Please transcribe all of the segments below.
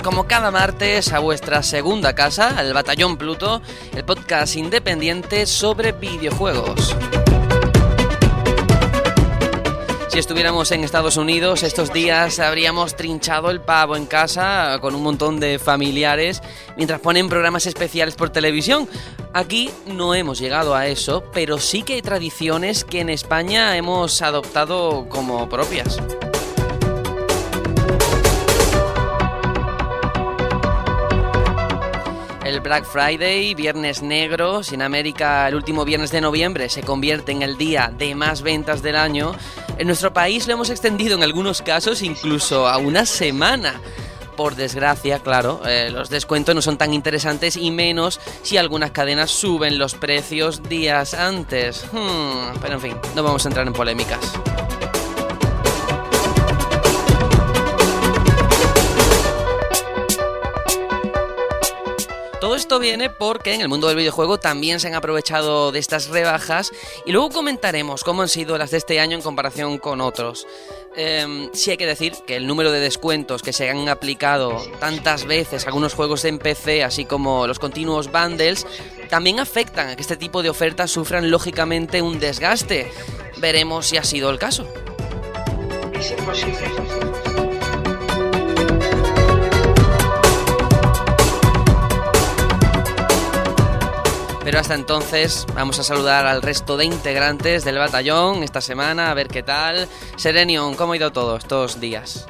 Como cada martes a vuestra segunda casa, el Batallón Pluto, el podcast independiente sobre videojuegos. Si estuviéramos en Estados Unidos estos días habríamos trinchado el pavo en casa con un montón de familiares mientras ponen programas especiales por televisión. Aquí no hemos llegado a eso, pero sí que hay tradiciones que en España hemos adoptado como propias. Black Friday, Viernes Negro, si en América el último viernes de noviembre se convierte en el día de más ventas del año, en nuestro país lo hemos extendido en algunos casos incluso a una semana. Por desgracia, claro, eh, los descuentos no son tan interesantes y menos si algunas cadenas suben los precios días antes. Hmm, pero en fin, no vamos a entrar en polémicas. Viene porque en el mundo del videojuego también se han aprovechado de estas rebajas y luego comentaremos cómo han sido las de este año en comparación con otros. Eh, sí hay que decir que el número de descuentos que se han aplicado tantas veces a algunos juegos en PC, así como los continuos bundles, también afectan a que este tipo de ofertas sufran lógicamente un desgaste. Veremos si ha sido el caso. Pero hasta entonces vamos a saludar al resto de integrantes del batallón esta semana, a ver qué tal. Serenion, ¿cómo ha ido todo estos días?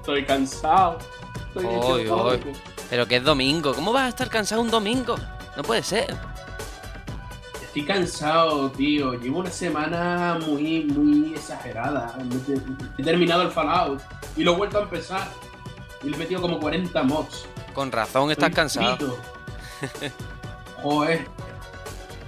Estoy cansado. Estoy Oy, oy. Pero que es domingo, ¿cómo vas a estar cansado un domingo? No puede ser. Estoy cansado, tío. Llevo una semana muy, muy exagerada. He terminado el Fallout y lo he vuelto a empezar. Y le he metido como 40 mods. Con razón estás Estoy cansado. frito. Joder.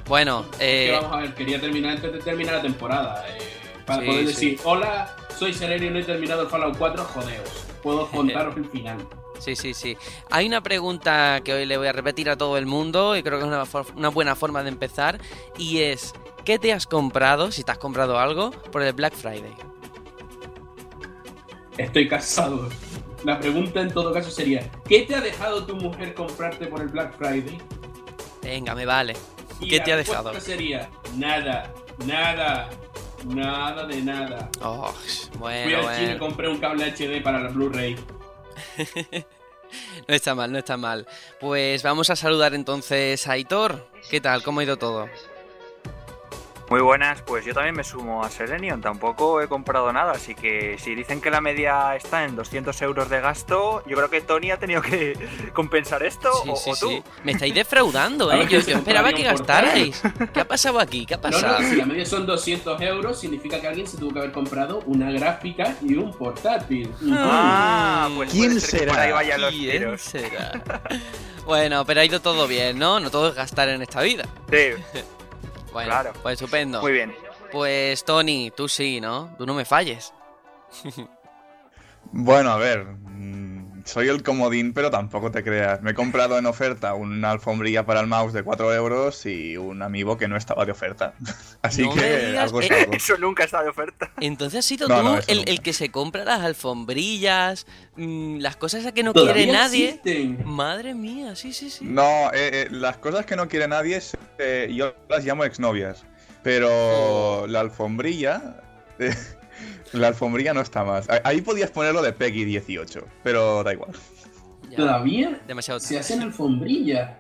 Bueno, eh, vamos a ver, quería terminar antes de terminar la temporada. eh, para Sí, poder sí. decir, hola, soy Sereno y no he terminado el Fallout 4, jodeos. Puedo contaros el final. sí, sí, sí. Hay una pregunta que hoy le voy a repetir a todo el mundo y creo que es una, una buena forma de empezar y es, ¿qué te has comprado, si te has comprado algo, por el Black Friday? Estoy casado. La pregunta en todo caso sería, ¿qué te ha dejado tu mujer comprarte por el Black Friday? Venga, me vale. ¿Qué te ha dejado? sería, nada, nada, nada de nada. Oh, Fui bueno, al chino y bueno. compré un cable HD para la Blu-ray. No está mal, no está mal. Pues vamos a saludar entonces a Aitor. ¿Qué tal? ¿Cómo ha ido todo? Muy buenas, pues yo también me sumo a Selenium, tampoco he comprado nada, así que si dicen que la media está en 200 euros de gasto, yo creo que Tony ha tenido que compensar esto Sí, o, sí, o tú. sí. Me estáis defraudando, ¿eh? Yo, esperaba que gastarais. ¿Qué ha pasado aquí? ¿Qué ha pasado? no, si la media son 200 euros, significa que alguien se tuvo que haber comprado una gráfica y un portátil. Ah, pues ¿Quién puede ser que por ahí vayan los ¿Quién tiros. será? Bueno, pero ha ido todo bien, ¿no? No todo es gastar en esta vida. Sí, Bueno, Claro. pues estupendo. muy bien. Pues Tony, tú sí, ¿no? Tú no me falles. Bueno, a ver, soy el comodín, pero tampoco te creas. Me he comprado en oferta una alfombrilla para el mouse de 4 euros y un amiibo que no estaba de oferta. Así No que digas, algo es eh, algo. Eso nunca está de oferta. Entonces has sido No, tú no, el, que se compra las alfombrillas, mm, las cosas a que no Todavía quiere nadie. existen. Madre mía, sí, sí, sí. No, eh, eh, las cosas que no quiere nadie, es, eh, yo las llamo exnovias. Pero Oh. la alfombrilla. La alfombrilla no está más. Ahí podías ponerlo de Peggy 18, pero da igual. Ya, Todavía demasiado se hacen alfombrillas.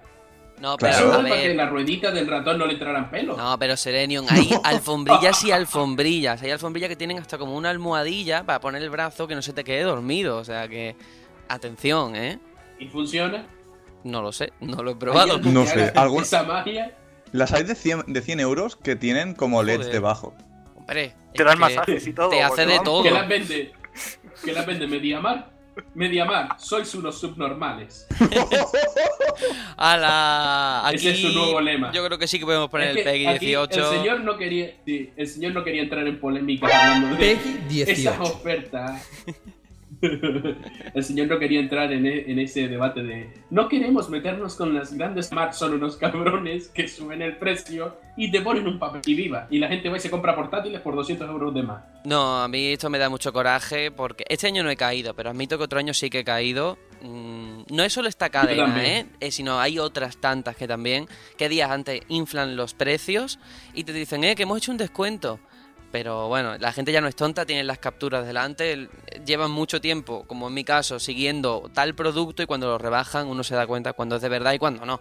No, Claro. pero a Solo para que ver. la ruedita del ratón no le entraran pelos. No, pero Serenion, hay alfombrillas y alfombrillas. Hay alfombrillas que tienen hasta como una almohadilla para poner el brazo que no se te quede dormido. O sea que. Atención, ¿eh? ¿Y funciona? No lo sé, no lo he ¿Hay probado. No sé, Esa magia. Las hay de 100, de 100 euros que tienen como LEDs Joder. debajo. Hombre, Te dan que masajes y todo. Te hace de todo. ¿Qué las vende? ¿Qué las vende? ¿Mediamar? Mediamar, sois unos subnormales. A la... Aquí, Ese es su nuevo lema. Yo creo que sí que podemos poner Es el que PEGI aquí 18. El señor no quería, sí, el señor no quería entrar en polémica hablando de PEGI esas 18. ofertas. El señor no quería entrar en, e- en ese debate de no queremos meternos con las grandes marcas, son unos cabrones que suben el precio y te ponen un papel y viva. Y la gente va y se compra portátiles por 200 euros de más. No, a mí esto me da mucho coraje porque este año no he caído, pero admito que otro año sí que he caído. Mm, no es solo esta cadena. ¿eh? Eh, sino hay otras tantas que también, que días antes inflan los precios y te dicen, eh, que hemos hecho un descuento. Pero bueno, la gente ya no es tonta, tienen las capturas delante, el- llevan mucho tiempo, como en mi caso, siguiendo tal producto y cuando lo rebajan uno se da cuenta cuando es de verdad y cuando no.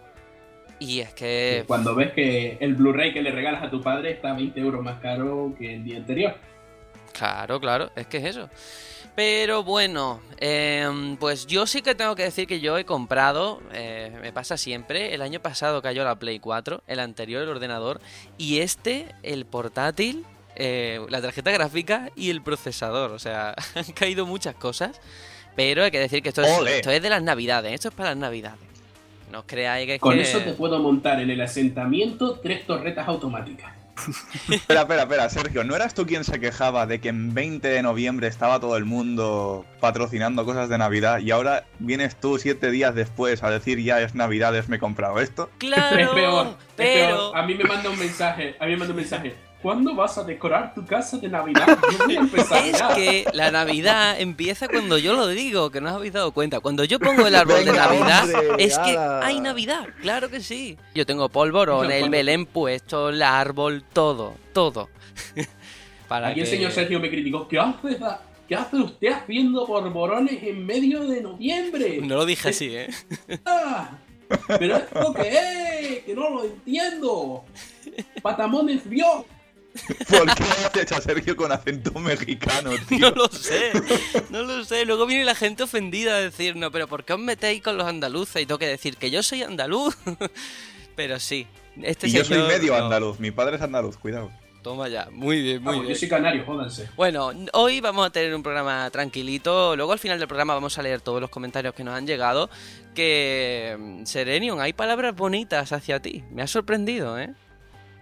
Y es que... Cuando ves que el Blu-ray que le regalas a tu padre está 20 euros más caro que el día anterior. Claro, claro, es que es eso. Pero bueno, em, pues yo sí que tengo que decir que yo he comprado, eh, me pasa siempre, el año pasado cayó la Play 4, el anterior el ordenador, y este, el portátil, eh, la tarjeta gráfica y el procesador. O sea, han caído muchas cosas, pero hay que decir que esto es, esto es de las navidades, esto es para las navidades. No creáis que es Con que... eso te puedo montar en el asentamiento tres torretas automáticas. Espera, espera, espera, Sergio, ¿no eras tú quien se quejaba de que en 20 de noviembre estaba todo el mundo patrocinando cosas de Navidad y ahora vienes tú siete días después a decir ya es Navidades, me he comprado esto? Claro, es peor, es pero... peor. A mí me manda un mensaje, a mí me manda un mensaje. ¿Cuándo vas a decorar tu casa de Navidad? Yo voy a empezar Es ya. que la Navidad empieza cuando yo lo digo, que no os habéis dado cuenta. Cuando yo pongo el árbol de Navidad, hombre, es que ala. hay Navidad, claro que sí. Yo tengo polvorón, el Belén puesto, el árbol, todo, todo. Para Aquí el señor Sergio me criticó. ¿Qué hace, da- ¿Qué hace usted haciendo borborones en medio de noviembre? No lo dije así, ¿eh? Ah, ¿Pero esto qué es? Que no lo entiendo. Patamones vio. ¿Por qué has hecho a Sergio con acento mexicano, tío? No lo sé, no lo sé. Luego viene la gente ofendida a decir, no, pero ¿por qué os metéis con los andaluces? Y tengo que decir que yo soy andaluz. Pero sí, este y yo soy medio no. andaluz, mi padre es andaluz, cuidado. Toma ya, muy bien, muy Vamos, bien. yo soy canario, jódanse. Bueno, hoy vamos a tener un programa tranquilito. Luego al final del programa vamos a leer todos los comentarios que nos han llegado. Que mm, Serenion, hay palabras bonitas hacia ti. Me ha sorprendido, ¿eh?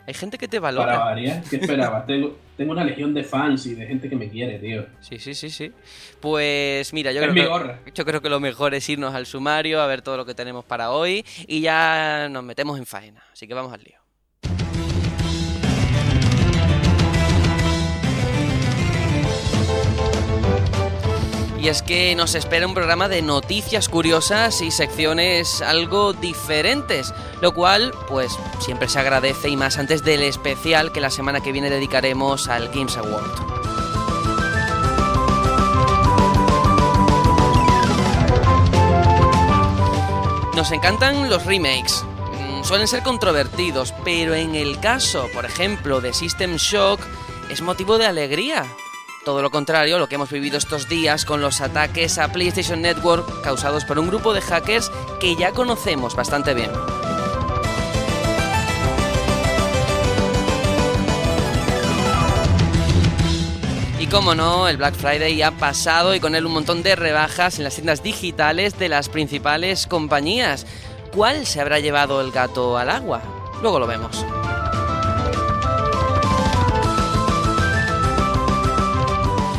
Hay gente que te Para valora. variar, ¿qué esperabas? Tengo, tengo una legión de fans y de gente que me quiere, tío. Sí, sí, sí, sí. Pues mira, yo Es creo mi que gorra. yo creo que lo mejor es irnos al sumario a ver todo lo que tenemos para hoy y ya nos metemos en faena. Así que vamos al lío. Y es que nos espera un programa de noticias curiosas y secciones algo diferentes, lo cual pues siempre se agradece y más antes del especial que la semana que viene dedicaremos al Games Award. Nos encantan los remakes. Mm, Suelen ser controvertidos, pero en el caso, por ejemplo, de System Shock, es motivo de alegría. Todo lo contrario, lo que hemos vivido estos días con los ataques a PlayStation Network causados por un grupo de hackers que ya conocemos bastante bien. Y como no, el Black Friday ha pasado y con él un montón de rebajas en las tiendas digitales de las principales compañías. ¿Cuál se habrá llevado el gato al agua? Luego lo vemos.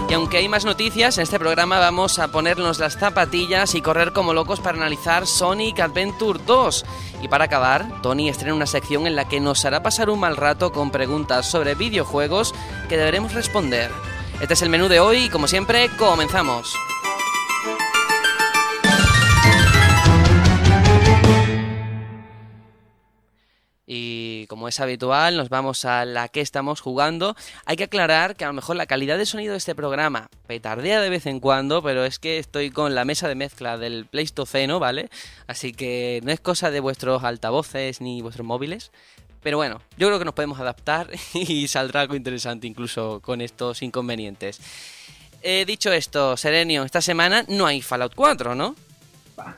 Y aunque hay más noticias, en este programa vamos a ponernos las zapatillas y correr como locos para analizar Sonic Adventure 2. Y para acabar, Tony estrena una sección en la que nos hará pasar un mal rato con preguntas sobre videojuegos que deberemos responder. Este es el menú de hoy y como siempre, comenzamos. Como es habitual, nos vamos a la que estamos jugando. Hay que aclarar que a lo mejor la calidad de sonido de este programa petardea de vez en cuando, pero es que estoy con la mesa de mezcla del Pleistoceno, ¿vale? Así que no es cosa de vuestros altavoces ni vuestros móviles. Pero bueno, yo creo que nos podemos adaptar y saldrá algo interesante incluso con estos inconvenientes. Eh, dicho esto, Serenio, esta semana no hay Fallout 4, ¿no?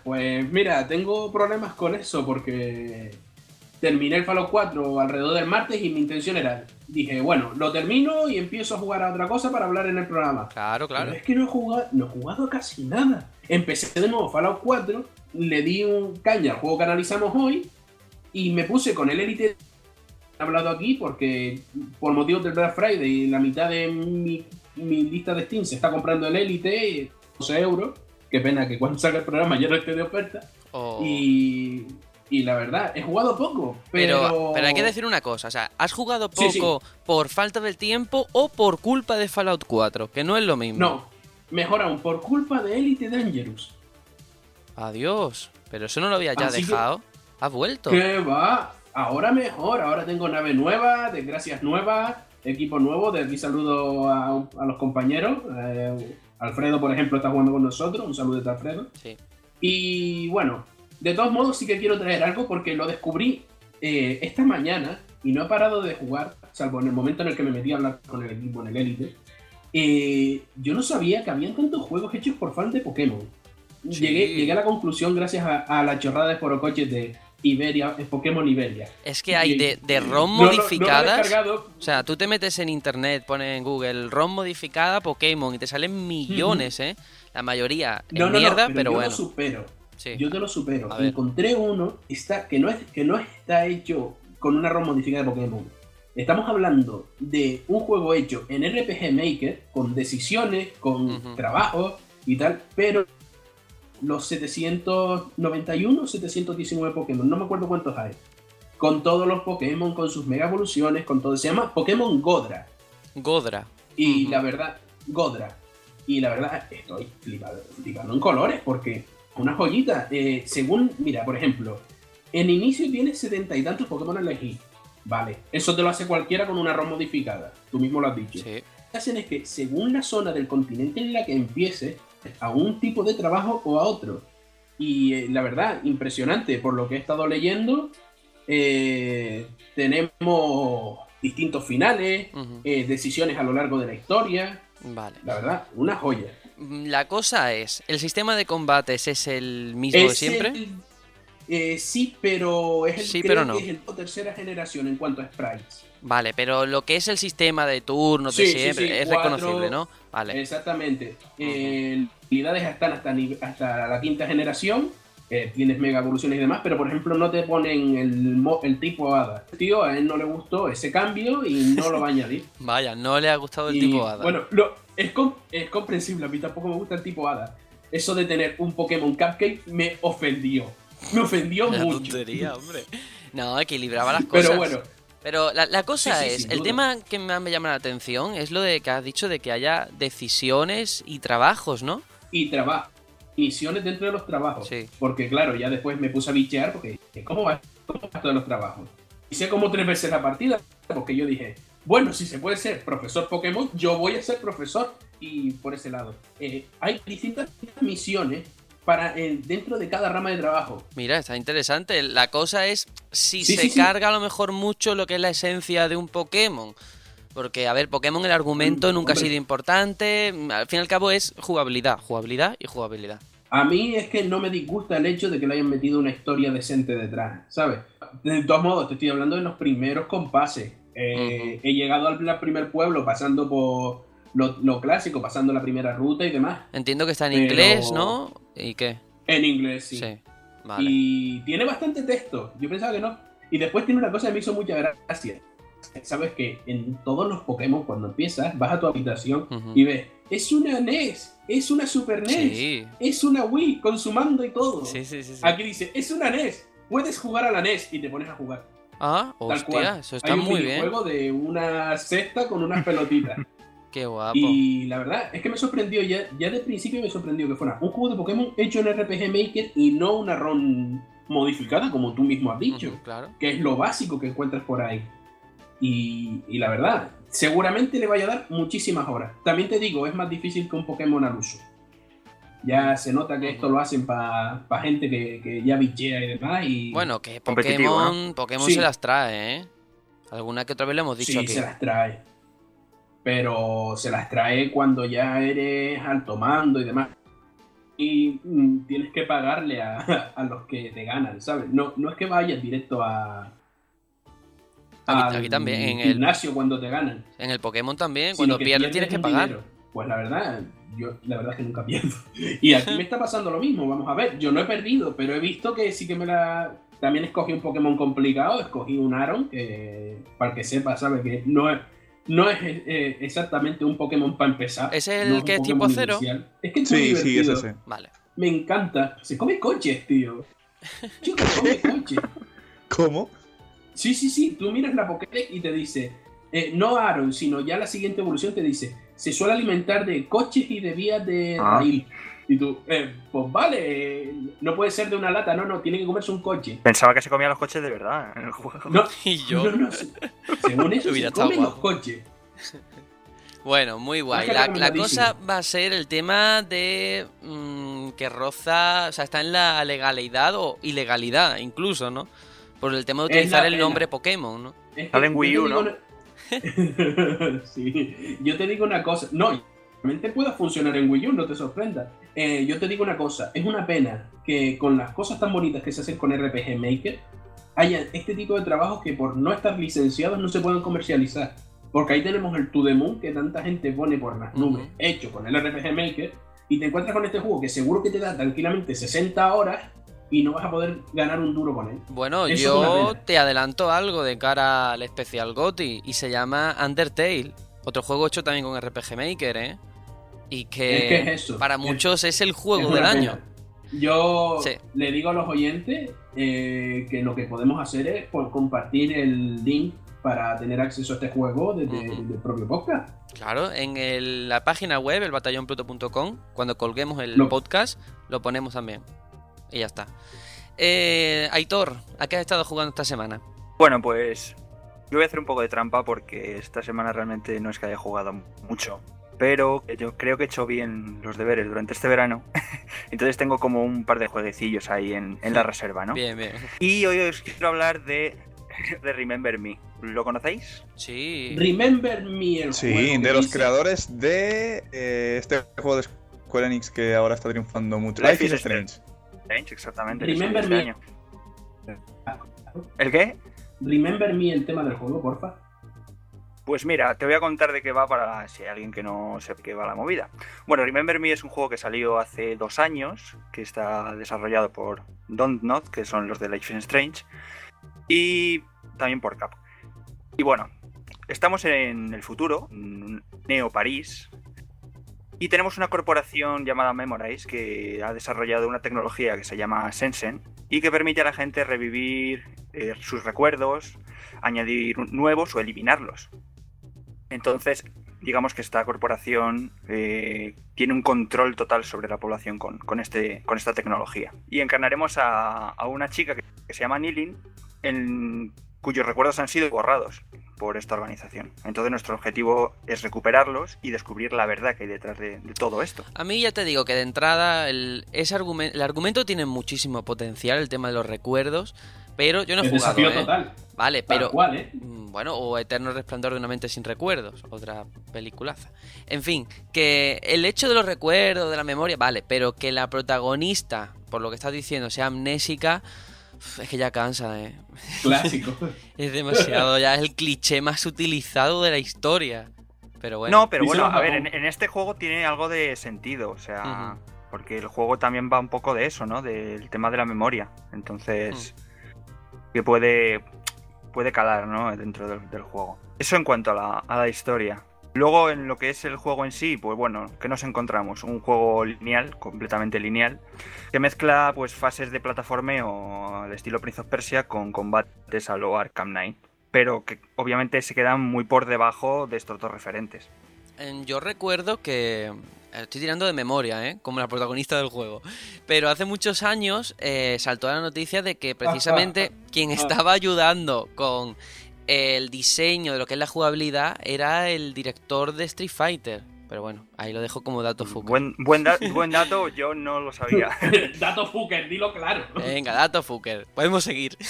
Pues mira, tengo problemas con eso porque terminé el Fallout 4 alrededor del martes y mi intención era, dije, bueno, lo termino y empiezo a jugar a otra cosa para hablar en el programa. Claro, claro. Pero es que no he jugado, no he jugado casi nada. Empecé de nuevo Fallout 4 le di un caña al juego que analizamos hoy y me puse con el Elite he hablado aquí porque por motivos del Black Friday la mitad de mi, mi lista de Steam se está comprando el Elite 12 euros qué pena que cuando salga el programa ya no esté de oferta O- y, y la verdad he jugado poco pero Pero, pero hay que decir una cosa, o sea, ¿has jugado Sí, poco por falta del tiempo o por culpa de Fallout 4? Que no es lo mismo. no mejor aún por culpa de Elite Dangerous Adiós. Pero eso no lo había ya Así que- dejado. Has vuelto. que va ahora mejor ahora tengo nave nueva desgracias nuevas equipo nuevo de aquí saludo a, a los compañeros eh, Alfredo por ejemplo está jugando con nosotros un saludo de Alfredo Sí. Y bueno, de todos modos sí que quiero traer algo porque lo descubrí eh, esta mañana y no he parado de jugar, salvo en el momento en el que me metí a hablar con el equipo en el Elite. Eh, yo no sabía que habían tantos juegos hechos por fans de Pokémon. Sí. Llegué, llegué a la conclusión gracias a, a la chorrada de forocoches de Iberia, Pokémon Iberia. Es que hay de, de ROM No, no, no lo he modificadas. o sea, tú te metes en internet, pones en Google ROM modificada Pokémon y te salen millones, ¿eh? La mayoría no, mierda, pero, pero, yo bueno. lo supero. Sí. Yo te lo supero. A ver. Encontré uno está, que, no es, que no está hecho con una ROM modificada de Pokémon. Estamos hablando de un juego hecho en RPG Maker, con decisiones, con Ujú. trabajos y tal, pero los 791 719 Pokémon, no me acuerdo cuántos hay. Con todos los Pokémon, con sus mega evoluciones, con todo. Se llama Pokémon Godra. Godra. Y la verdad, Godra. Y la verdad, estoy flipado, flipando en colores porque una joyita. eh, según, mira, por ejemplo, en inicio tienes setenta y tantos Pokémon a elegir. Vale, eso te lo hace cualquiera con una ROM modificada. Tú mismo lo has dicho. Sí. Lo que hacen es que según la zona del continente en la que empieces, a un tipo de trabajo o a otro. Y eh, la verdad, impresionante, por lo que he estado leyendo, eh, tenemos distintos finales, eh, decisiones a lo largo de la historia. Vale. La verdad, una joya. Mm, La cosa es, ¿el sistema de combates es el mismo de siempre? el- eh, sí, pero es el, Sí, creo pero no. que es el tercera generación en cuanto a sprites. Vale, pero lo que es el sistema de turnos de Sí, siempre sí, es cuatro- reconocible, ¿no? Vale. Exactamente. Eh, habilidades están hasta, hasta la quinta generación. eh, tienes mega evoluciones y demás, pero por ejemplo no te ponen el, tipo hada. Tío, a él no le gustó ese cambio y no lo va a añadir. Vaya, no le ha gustado el Y, tipo hada. Bueno, lo- es, com- es comprensible, a mí tampoco me gusta el tipo hada. Eso de tener un Pokémon Cupcake me ofendió. Me ofendió Una mucho. tontería, hombre. No, equilibraba las cosas. Pero bueno, Pero la, la cosa Sí, sí, es, el duda. tema que me me llama la atención es lo de que has dicho de que haya decisiones y trabajos, ¿no? y trabajo. Misiones dentro de los trabajos. Sí. Porque claro, ya después me puse a bichear porque ¿cómo va, cómo va todos los trabajos? Hice como tres veces la partida porque yo dije, bueno, si se puede ser profesor Pokémon, yo voy a ser profesor. Y por ese lado, eh, hay distintas misiones para eh, dentro de cada rama de trabajo. Mira, está interesante. La cosa es si Sí, se sí, sí. carga a lo mejor mucho lo que es la esencia de un Pokémon. Porque, a ver, Pokémon el argumento Mm, nunca ha sido importante. Al fin y al cabo es jugabilidad, jugabilidad y jugabilidad. A mí es que no me disgusta el hecho de que le hayan metido una historia decente detrás, ¿sabes? De todos modos, te estoy hablando de los primeros compases. Eh, He llegado al primer pueblo pasando por lo, lo clásico, pasando la primera ruta y demás. Entiendo que está en Pero- inglés, ¿no? ¿Y qué? En inglés, sí. Sí. Vale. Y tiene bastante texto. Yo pensaba que no. Y después tiene una cosa que me hizo mucha gracia. Sabes que en todos los Pokémon, cuando empiezas, vas a tu habitación Ujú. y ves, es una NES, es una Super NES, Sí. es una Wii con su mando y todo. Sí, sí, sí. sí. Aquí dice, es una NES, puedes jugar a la NES y te pones a jugar. Ah, Tal cual. hostia, eso está Hay un muy bien. videojuego de una cesta con unas pelotitas. Qué guapo. y la verdad es que me sorprendió, ya, ya de principio me sorprendió que fuera un juego de Pokémon hecho en RPG Maker y no una ROM modificada, como tú mismo has dicho, claro. que es lo básico que encuentras por ahí. Y, y la verdad, seguramente le vaya a dar muchísimas horas. También te digo, es más difícil que un Pokémon al uso. Ya se nota que esto lo hacen para gente que, que ya bichea y demás. Y Bueno, que Pokémon, Pokémon Sí. se las trae, ¿eh? Alguna que otra vez le hemos dicho sí, aquí. se las trae. Pero se las trae cuando ya eres alto mando y demás. Y mm, tienes que pagarle a, a los que te ganan, ¿sabes? No, no es que vayas directo a. Aquí- al aquí también, en el- gimnasio cuando te ganan. En el Pokémon también, cuando pierdes tienes que pagar. dinero. Pues la verdad, yo la verdad es que nunca pierdo. Y aquí me está pasando lo mismo, vamos a ver, yo no he perdido, pero he visto que sí que me la... También escogí un Pokémon complicado, escogí un Aaron, que para el que sepa, sabe que no es, no es eh, exactamente un Pokémon para empezar. ¿Ese es no el que es tipo cero? inicial. Es que es muy Sí, sí, es divertido. ese. Vale. Me encanta. Se come coches, tío. Chico, come coches. ¿Cómo? Sí, sí, sí. Tú miras la Pokédex y te dice, eh, no Aaron, sino ya la siguiente evolución te dice, se suele alimentar de coches y de vías de Ah. Y tú, eh, pues vale, no puede ser de una lata, no, no, tiene que comerse un coche. Pensaba que se comían los coches de verdad en el juego. No, Y yo. no, no, se- según eso se comen los coches. Bueno, muy guay. La, cosa va a ser el tema de mm, que roza, o sea, está en la legalidad o ilegalidad incluso, ¿no? Por el tema de la utilizar el nombre Pokémon, ¿no? Es que Sale en Wii U, ¿no? sí, yo te digo una cosa, no, realmente pueda funcionar en Wii U, no te sorprenda. Eh, yo te digo una cosa, es una pena que con las cosas tan bonitas que se hacen con RPG Maker, haya este tipo de trabajos que por no estar licenciados no se puedan comercializar. Porque ahí tenemos el To The Moon que tanta gente pone por las nubes, hecho con el RPG Maker, y te encuentras con este juego que seguro que te da tranquilamente 60 horas y no vas a poder ganar un duro con él. Bueno, Eso yo te adelanto algo de cara al especial GOTY y se llama Undertale. Otro juego hecho también con RPG Maker, ¿eh? Y que, Es que es eso. para muchos es el juego del año. Yo Sí. le digo a los oyentes eh, que lo que podemos hacer es pues, compartir el link para tener acceso a este juego desde, desde el propio podcast. Claro, en el- la página web, el batallonpluto.com, cuando colguemos el Lo- podcast, lo ponemos también. Y ya está. Eh, Aitor, ¿a qué has estado jugando esta semana? Bueno, pues yo voy a hacer un poco de trampa porque esta semana realmente no es que haya jugado mucho. Pero yo creo que he hecho bien los deberes durante este verano. Entonces tengo como un par de jueguecillos ahí en, en la reserva, ¿no? Bien, bien. Y hoy os quiero hablar de, de Remember Me. ¿Lo conocéis? Sí. Remember Me, el Sí, juego de los dice- creadores de eh, este juego de Square Enix que ahora está triunfando mucho. Life Life is is Strange. Strange, exactamente. Remember salió Me. año. ¿El qué? Remember Me el tema del juego, porfa. Pues mira, te voy a contar de qué va para si hay alguien que no sepa qué va la movida. Bueno, Remember Me es un juego que salió hace dos años, que está desarrollado por Don't Not, que son los de Life is Strange, y también por Capcom. Y bueno, estamos en el futuro, Neo París, y tenemos una corporación llamada Memorize que ha desarrollado una tecnología que se llama Sensen y que permite a la gente revivir eh, sus recuerdos, añadir nuevos o eliminarlos. Entonces, digamos que esta corporación eh, tiene un control total sobre la población con, con este, con esta tecnología. Y encarnaremos a, a una chica que, se llama Nilin, en cuyos recuerdos han sido borrados por esta organización. Entonces nuestro objetivo es recuperarlos y descubrir la verdad que hay detrás de, de todo esto. A mí ya te digo que de entrada el, ese argumento, el argumento tiene muchísimo potencial, el tema de los recuerdos, pero yo no he el jugado, desafío ¿eh? total. Vale, Tal pero cual, ¿eh? Mm, Bueno, o Eterno Resplandor de una mente sin recuerdos, otra peliculaza. En fin, que el hecho de los recuerdos, de la memoria, vale, pero que la protagonista, por lo que estás diciendo, sea amnésica, es que ya cansa, ¿eh? Clásico. Es demasiado, ya es el cliché más utilizado de la historia. Pero bueno, no, pero bueno, a ver, en, este juego tiene algo de sentido, o sea, porque el juego también va un poco de eso, ¿no? Del tema de la memoria. Entonces, que puede, puede calar, ¿no? Dentro del, del juego. Eso en cuanto a la, a la historia. Luego, en lo que es el juego en sí, pues bueno, ¿qué nos encontramos? Un juego lineal, completamente lineal, que mezcla pues fases de plataformeo al estilo Prince of Persia con combates a lo Arkham Knight. Pero que obviamente se quedan muy por debajo de estos dos referentes. en- yo recuerdo que... Estoy tirando de memoria, ¿eh? Como la protagonista del juego. Pero hace muchos años eh, saltó la noticia de que precisamente quien estaba ayudando con el diseño de lo que es la jugabilidad era el director de Street Fighter. Pero bueno, ahí lo dejo como dato fuca. Buen, buen, da- buen dato, yo no lo sabía. Dato Fucker, dilo claro. Venga, dato fucker. Podemos seguir.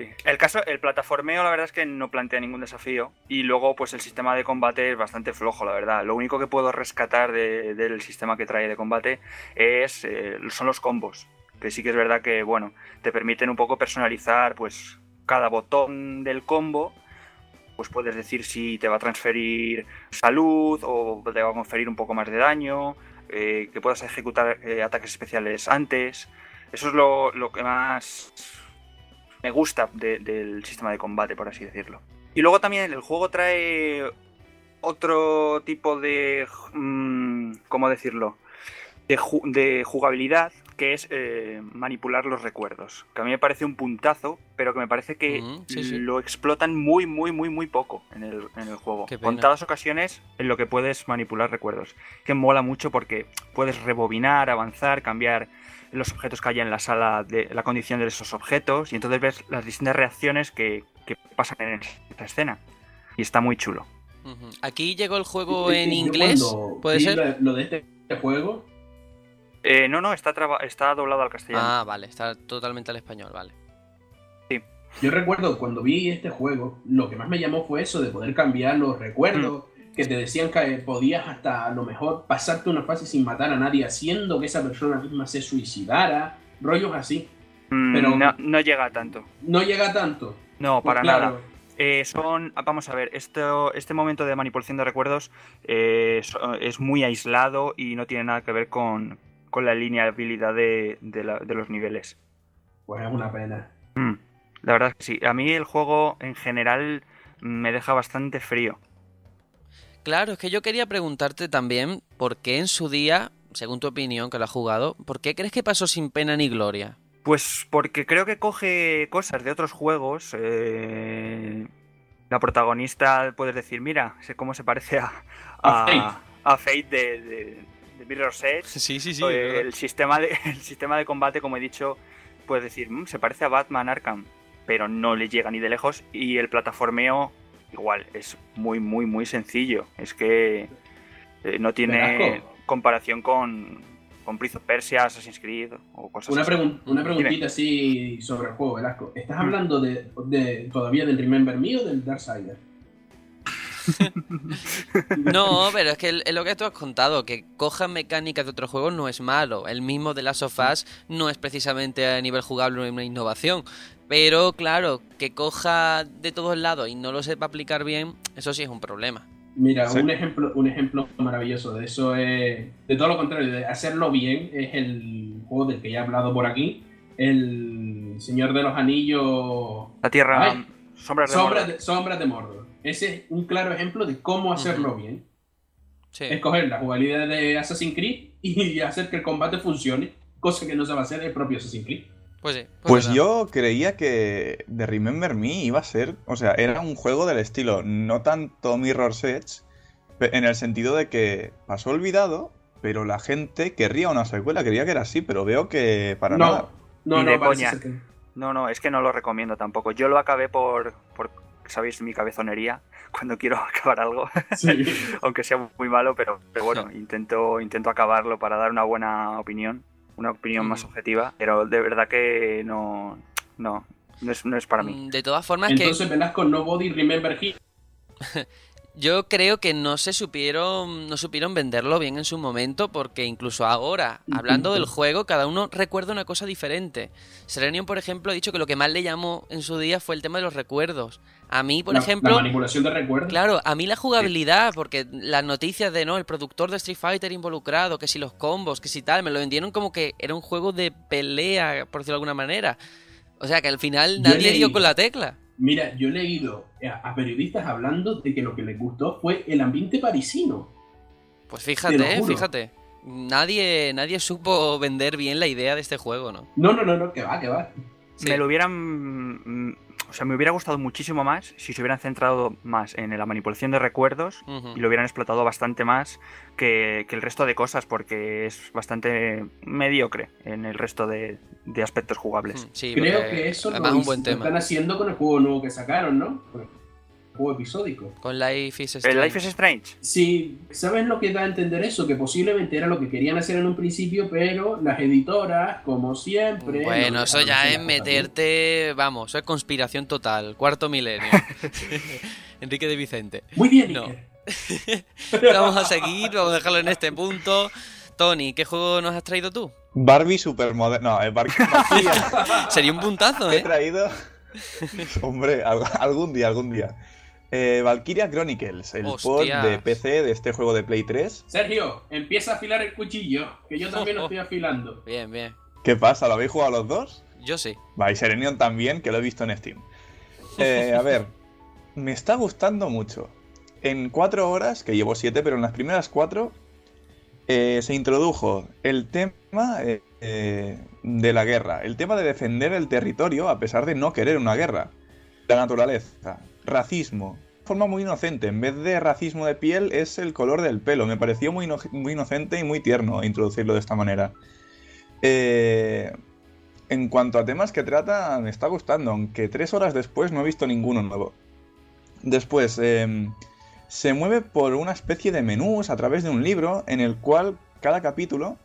Sí. El caso, el plataformeo, la verdad es que no plantea ningún desafío. Y luego, pues el sistema de combate es bastante flojo, la verdad. Lo único que puedo rescatar de- del sistema que trae de combate es eh, son los combos. Que sí que es verdad que, bueno, te permiten un poco personalizar, pues, cada botón del combo pues puedes decir si te va a transferir salud o te va a conferir un poco más de daño, eh, que puedas ejecutar eh, ataques especiales antes. Eso es lo, lo que más me gusta de- del sistema de combate, por así decirlo. Y luego también el juego trae otro tipo de... mm, ¿Cómo decirlo? De, de jugabilidad que es eh, manipular los recuerdos. Que a mí me parece un puntazo, pero que me parece que Mm, sí, sí. lo explotan muy, muy, muy, muy poco en el, en el juego. Contadas ocasiones en lo que puedes manipular recuerdos. Que mola mucho porque puedes rebobinar, avanzar, cambiar los objetos que haya en la sala, de la condición de esos objetos, y entonces ves las distintas reacciones que, que pasan en esta escena. Y está muy chulo. Aquí llegó el juego en inglés, ¿puede ser? Lo de este juego, Eh, no, no, está, traba- está doblado al castellano. Ah, vale, está totalmente al español, vale. yo recuerdo cuando vi este juego, lo que más me llamó fue eso de poder cambiar los recuerdos, Mm. que te decían que podías hasta a lo mejor pasarte una fase sin matar a nadie, haciendo que esa persona misma se suicidara, rollos así. Mm, pero- no, no llega a tanto. No llega tanto. No, Pues para claro, nada. Eh, son, vamos a ver, esto, este momento de manipulación de recuerdos eh, es muy aislado y no tiene nada que ver con, con la lineabilidad de, de la- de los niveles. Pues es una pena. Mm, la verdad es que sí. A mí el juego en general me deja bastante frío. Claro, es que yo quería preguntarte también por qué en su día, según tu opinión que lo has jugado, ¿por qué crees que pasó sin pena ni gloria? Pues porque creo que coge cosas de otros juegos. eh, la protagonista, puedes decir, mira, sé cómo se parece a, A a, Fate. a Fate de, de, de Mirror's Edge. Sí, sí, Eh, el, sistema de, el sistema de combate, como he dicho, puedes decir, "Mm, se parece a Batman Arkham, pero no le llega ni de lejos. Y el plataformeo, igual, es muy, muy, muy sencillo. Es que eh, no tiene comparación con, con Prince of Persia, Assassin's Creed o cosas Una, así. pregun- una Dime. preguntita así sobre el juego, Velasco. ¿Estás Mm. hablando de, de- todavía del Remember Me o del Darksider? No, pero es que es lo que tú has contado, que cojan mecánicas de otros juegos no es malo. El mismo de Last of Us no es precisamente a nivel jugable una innovación. Pero claro, que coja de todos lados y no lo sepa aplicar bien, eso sí es un problema. Mira, Sí. un ejemplo, un ejemplo maravilloso de eso es, de todo lo contrario, de hacerlo bien, es el juego del que ya he hablado por aquí, el Señor de los Anillos, La Tierra, Ay. Sombras de Sombras Mordor. de, Sombras de Mordor. Ese es un claro ejemplo de cómo hacerlo bien. Sí. Escoger la jugabilidad de Assassin's Creed y hacer que el combate funcione, cosa que no sabe hacer el propio Assassin's Creed. Pues sí. Pues verdad. yo creía que The Remember Me iba a ser, o sea, era un juego del estilo, no tanto Mirror's Edge, en el sentido de que pasó olvidado, pero la gente querría una secuela, quería que era así, pero veo que para no, nada. no, Ni no, de parece coña. ser que- No, no, es que no lo recomiendo tampoco. Yo lo acabé por, por ¿sabéis? Mi cabezonería, cuando quiero acabar algo. Sí. aunque sea muy malo, pero, pero bueno, intento, intento acabarlo para dar una buena opinión, una opinión más Mm. objetiva, pero de verdad que no, no, no es, no es para mí. Mm, De todas formas, que Entonces Velasco Nobody Remember Him. Yo creo que no se supieron, no supieron venderlo bien en su momento, porque incluso ahora, hablando del juego, cada uno recuerda una cosa diferente. Serenion, por ejemplo, ha dicho que lo que más le llamó en su día fue el tema de los recuerdos. A mí, por La- ejemplo, La manipulación de recuerdos. claro, a mí la jugabilidad, porque las noticias de no, el productor de Street Fighter involucrado, que si los combos, que si tal, me lo vendieron como que era un juego de pelea, por decirlo de alguna manera. O sea que al final nadie leí- dio con la tecla. Mira, yo he leído a, a periodistas hablando de que lo que les gustó fue el ambiente parisino. Pues fíjate, eh, fíjate. Nadie, nadie supo vender bien la idea de este juego, ¿no? No, no, no, no, que va, que va. Sí. Me lo hubieran, o sea, me hubiera gustado muchísimo más si se hubieran centrado más en la manipulación de recuerdos y lo hubieran explotado bastante más que, que el resto de cosas, porque es bastante mediocre en el resto de, de aspectos jugables. Sí, Creo que eso lo, es un buen lo tema. están haciendo con el juego nuevo que sacaron, ¿no? El juego episódico. Con Life is El Strange. Life is Strange. Sí, ¿sabes lo que da a entender eso? Que posiblemente era lo que querían hacer en un principio, pero las editoras, como siempre... Bueno, no eso ya es meterte, vamos, eso es conspiración total, cuarto milenio. Enrique de Vicente. Muy bien, No. Vamos a seguir, vamos a dejarlo en este punto. Tony, ¿qué juego nos has traído tú? Barbie supermoderno. No, es Barbie. Sería un puntazo, He ¿eh? traído. Hombre, al- algún día, algún día. Eh, Valkyria Chronicles, el port de PC de este juego de Play 3. Sergio, empieza a afilar el cuchillo, que yo también lo estoy afilando. Bien, bien. ¿Qué pasa? ¿Lo habéis jugado los dos? Yo sí. Va, y Serenion también, que lo he visto en Steam. Eh, a ver, me está gustando mucho. En cuatro horas, que llevo siete, pero en las primeras cuatro, eh, se introdujo el tema eh, de la guerra, el tema de defender el territorio a pesar de no querer una guerra. La naturaleza, racismo, de forma muy inocente. En vez de racismo de piel, es el color del pelo. Me pareció muy, ino- muy inocente y muy tierno introducirlo de esta manera. Eh, en cuanto a temas que trata, me está gustando, aunque tres horas después no he visto ninguno nuevo. Después, em, se mueve por una especie de menús a través de un libro en el cual cada capítulo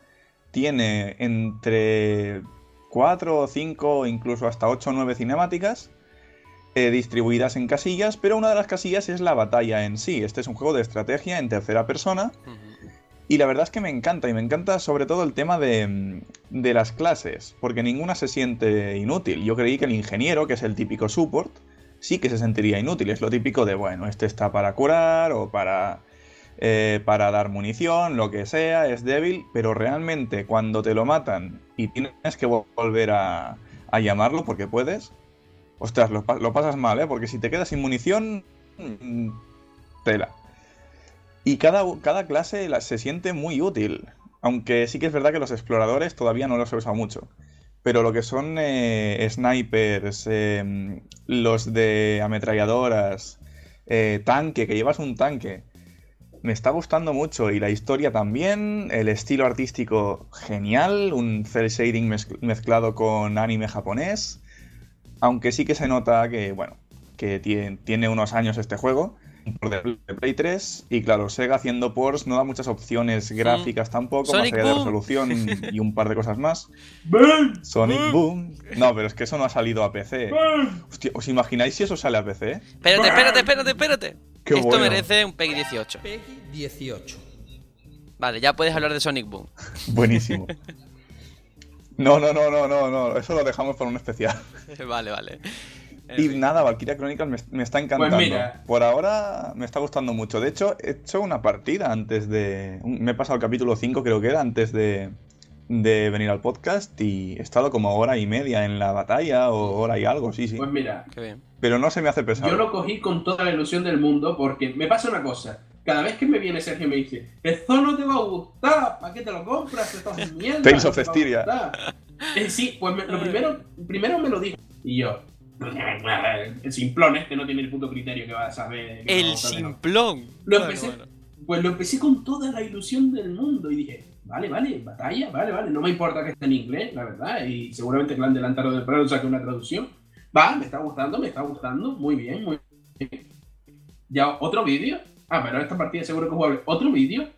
tiene entre 4 o 5, incluso hasta 8 o 9 cinemáticas eh, distribuidas en casillas, pero una de las casillas es la batalla en sí. Este es un juego de estrategia en tercera persona y la verdad es que me encanta, y me encanta sobre todo el tema de, de las clases, porque ninguna se siente inútil. Yo creí que el ingeniero, que es el típico support, sí que se sentiría inútil. Es lo típico de, bueno, este está para curar o para, eh, para dar munición, lo que sea, es débil, pero realmente cuando te lo matan y tienes que vol- volver a, a llamarlo porque puedes, ostras, lo, pa- lo pasas mal, ¿eh? Porque si te quedas sin munición, mm, tela. Y cada, cada clase la- se siente muy útil. Aunque sí que es verdad que los exploradores todavía no los he usado mucho. Pero lo que son eh, snipers, eh, los de ametralladoras, eh, tanque, que llevas un tanque, me está gustando mucho. Y la historia también, el estilo artístico genial, un cel shading mezc- mezclado con anime japonés. Aunque sí que se nota que, bueno, que tie- tiene unos años este juego por de Play 3 y claro, Sega haciendo ports no da muchas opciones gráficas tampoco, Sonic más allá de resolución y un par de cosas más. Sonic Boom. No, pero es que eso no ha salido a PC. Hostia, ¿os imagináis si eso sale a PC? Espérate, espérate, espérate, espérate. Qué Esto bueno. merece un PEGI 18. Peggy 18. Vale, ya puedes hablar de Sonic Boom. Buenísimo. No, no, no, no, no, no, eso lo dejamos para un especial. vale, vale. En Y fin. nada, Valkyria Chronicles me, me está encantando. Pues mira. Por ahora me está gustando mucho. De hecho, he hecho una partida antes de. Me he pasado el capítulo 5, creo que era, antes de, de venir al podcast. Y he estado como hora y media en la batalla, o hora y algo, sí, sí. Pues mira, Qué bien. Pero no se me hace pesado. yo lo cogí con toda la ilusión del mundo porque me pasa una cosa. Cada vez que me viene Sergio me dice, esto no te va a gustar, ¿para qué te lo compras? Esto es mierda. Tales no of te va a Styria. gustar". Eh, sí, pues me- lo primero, primero me lo dijo. Y yo, el simplón este no tiene el puto criterio que va a saber. El no. simplón. Lo Bueno, empecé, bueno. pues lo empecé con toda la ilusión del mundo y dije, vale, vale, batalla, vale, vale, no me importa que esté en inglés, la verdad, y seguramente que le han adelantado del programa saque una traducción. Va, me está gustando, me está gustando, muy bien, muy bien. Ya, otro vídeo. Ah, pero esta partida seguro que es jugable. ¿Otro vídeo?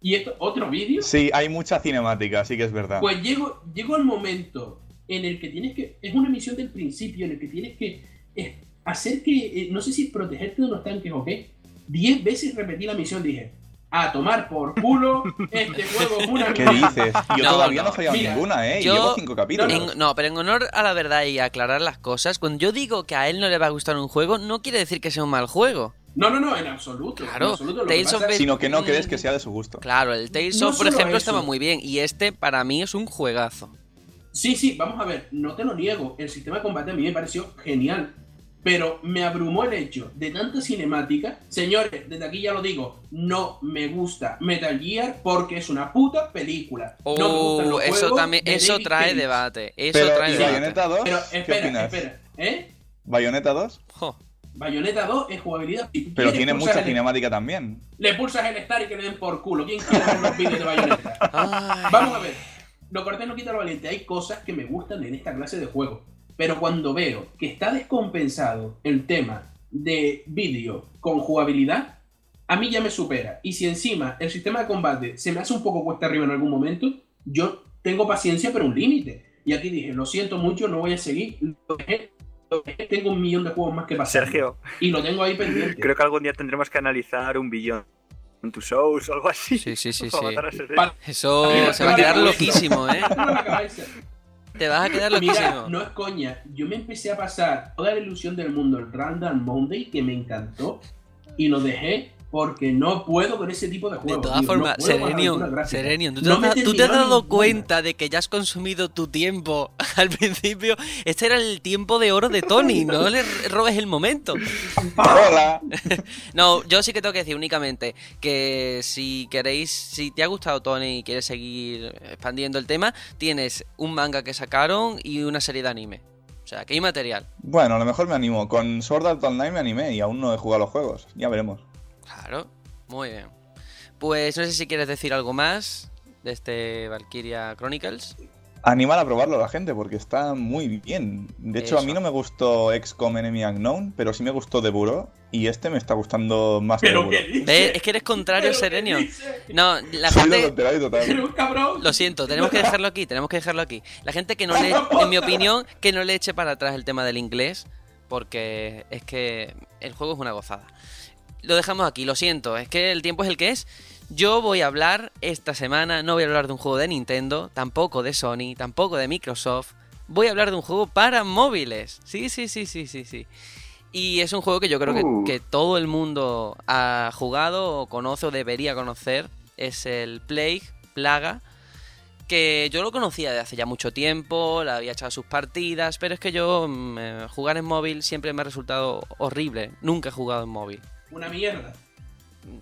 ¿Y esto? ¿Otro vídeo? Sí, hay mucha cinemática, sí que es verdad. Pues llego, llego al momento en el que tienes que. Es una misión del principio en el que tienes que eh, hacer que. eh, no sé si protegerte de unos tanques o qué. Diez veces repetí la misión, dije. A tomar por culo, este juego es una ¿Qué mierda". dices? Yo No, todavía no, no. he fallado Mira, ninguna, ¿eh? Y yo- llevo cinco capítulos. En- no, pero en honor a la verdad y aclarar las cosas, cuando yo digo que a él no le va a gustar un juego, no quiere decir que sea un mal juego. No, no, no, en absoluto. en Claro, absoluto. Lo que Tales of es- Sino que no crees que sea de su gusto. Claro, el Tales No of, por ejemplo, eso. estaba muy bien. Y este, para mí, es un juegazo. Sí, sí, vamos a ver, no te lo niego. El sistema de combate a mí me pareció genial. Pero me abrumó el hecho de tanta cinemática. Señores, desde aquí ya lo digo, no me gusta Metal Gear porque es una puta película. no me gustan Oh, los eso juegos también, de eso David trae Cage. debate. Eso Pero, trae ¿y debate. Bayonetta 2? Pero ¿Qué espera, opinas? espera, ¿eh? ¿Bayonetta 2? Jo. Bayonetta 2 es jugabilidad. Pero tiene mucha el- cinemática también. Le pulsas el Star y que le den por culo. ¿Quién quiere ver los vídeos de Bayonetta? Ay. Vamos a ver. Lo cortés no quita lo valiente. Hay cosas que me gustan en esta clase de juego. Pero cuando veo que está descompensado el tema de vídeo con jugabilidad, a mí ya me supera. Y si encima el sistema de combate se me hace un poco cuesta arriba en algún momento, yo tengo paciencia, pero un límite. Y aquí dije, lo siento mucho, no voy a seguir. Lo dejé, tengo un millón de juegos más que pasar. Sergio, Y lo tengo ahí pendiente. creo que algún día tendremos que analizar un billón en tu shows o algo así. Sí, sí, sí, sí. Eso se va a quedar loquísimo, ¿eh? Te vas a quedar Mira, loquísimo. no es coña. Yo me empecé a pasar toda la ilusión del mundo el Random Monday, que me encantó, y lo dejé porque no puedo con ese tipo de De juegos. todas tío, no formas, aventuras gráficas. Serenium, ¿tú te, No da- tú te has dado ninguna. cuenta de que ya has consumido tu tiempo al principio. Este era el tiempo de oro de Tony, no le robes el momento. Hola. No, yo sí que tengo que decir únicamente que si queréis, si te ha gustado Tony y quieres seguir expandiendo el tema, tienes un manga que sacaron y una serie de anime. O sea, que hay material. Bueno, a lo mejor me animo. Con Sword Art Online me animé y aún no he jugado los juegos. Ya veremos. Claro, muy bien. Pues no sé si quieres decir algo más de este Valkyria Chronicles. Animar a probarlo a la gente porque está muy bien. De hecho, a mí no me gustó XCOM Enemy Unknown, pero sí me gustó The Bureau y este me está gustando más que The Pero Bureau. Es que eres contrario, dice. No, la Soy lo gente... total. Lo siento, tenemos que dejarlo aquí, tenemos que dejarlo aquí. La gente que no le, en mi opinión, que no le eche para atrás el tema del inglés, porque es que el juego es una gozada. Lo dejamos aquí, lo siento, es que el tiempo es el que es. Yo voy a hablar esta semana, no voy a hablar de un juego de Nintendo, tampoco de Sony, tampoco de Microsoft. Voy a hablar de un juego para móviles. Sí, sí, sí, sí, sí, sí. Y es un juego que yo creo que, Uh. que todo el mundo ha jugado o conoce o debería conocer. Es el Plague, Plaga, que yo lo conocía de hace ya mucho tiempo, le había echado sus partidas, pero es que yo mm, eh, jugar en móvil siempre me ha resultado horrible. Nunca he jugado en móvil. Una mierda.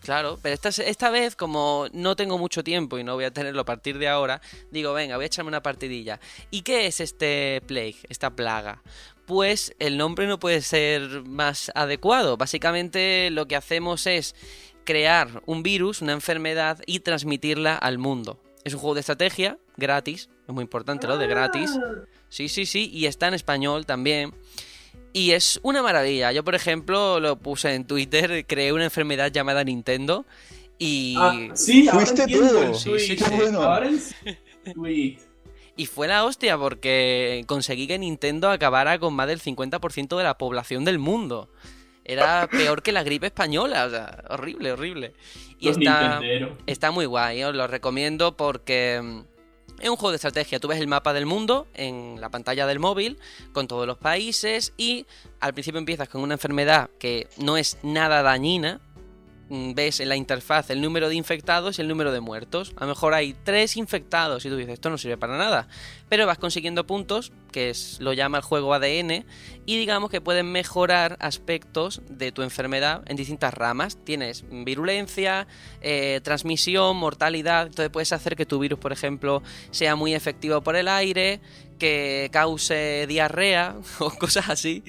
Claro, pero esta, esta vez, como no tengo mucho tiempo y no voy a tenerlo a partir de ahora, digo, venga, voy a echarme una partidilla. ¿Y qué es este plague, esta plaga? Pues el nombre no puede ser más adecuado. Básicamente lo que hacemos es crear un virus, una enfermedad y transmitirla al mundo. Es un juego de estrategia, gratis, es muy importante lo de gratis. Sí, sí, sí, y está en español también. Y es una maravilla. Yo, por ejemplo, lo puse en Twitter, creé una enfermedad llamada Nintendo y, Ah, sí, Fuiste tú. Sí, sí, sí. bueno. Ahora y fue la hostia porque conseguí que Nintendo acabara con más del 50% de la población del mundo. Era peor que la gripe española, o sea, horrible, horrible. Y está. Está muy guay, os lo recomiendo porque es un juego de estrategia. Tú ves el mapa del mundo en la pantalla del móvil con todos los países y al principio empiezas con una enfermedad que no es nada dañina. Mm, Ves en la interfaz el número de infectados y el número de muertos. A lo mejor hay tres infectados y tú dices, esto no sirve para nada. Pero vas consiguiendo puntos, que es, lo llama el juego ADN, y digamos que pueden mejorar aspectos de tu enfermedad en distintas ramas. Tienes virulencia, eh, transmisión, mortalidad. Entonces puedes hacer que tu virus, por ejemplo, sea muy efectivo por el aire, que cause diarrea o cosas así.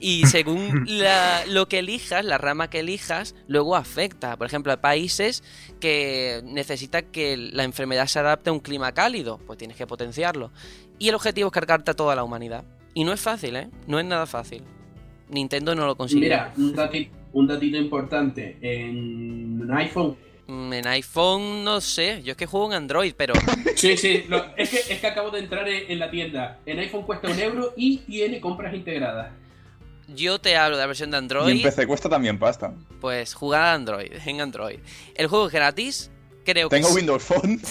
Y según la- lo que elijas, la rama que elijas, luego afecta. Por ejemplo, hay países que necesitan que la enfermedad se adapte a un clima cálido, pues tienes que potenciarlo. Y el objetivo es cargarte a toda la humanidad. Y no es fácil, ¿eh? No es nada fácil. Nintendo no lo consigue. Mira, un datito, un datito importante. En iPhone. Mm, En iPhone no sé, yo es que juego en Android, pero Sí, sí. lo- es, que, es que acabo de entrar en, en la tienda. En iPhone cuesta un euro y tiene compras integradas. Yo te hablo de la versión de Y en Android, PC cuesta también pasta. pues jugar a Android, en Android. El juego es gratis, creo que Tengo es- Windows Phone,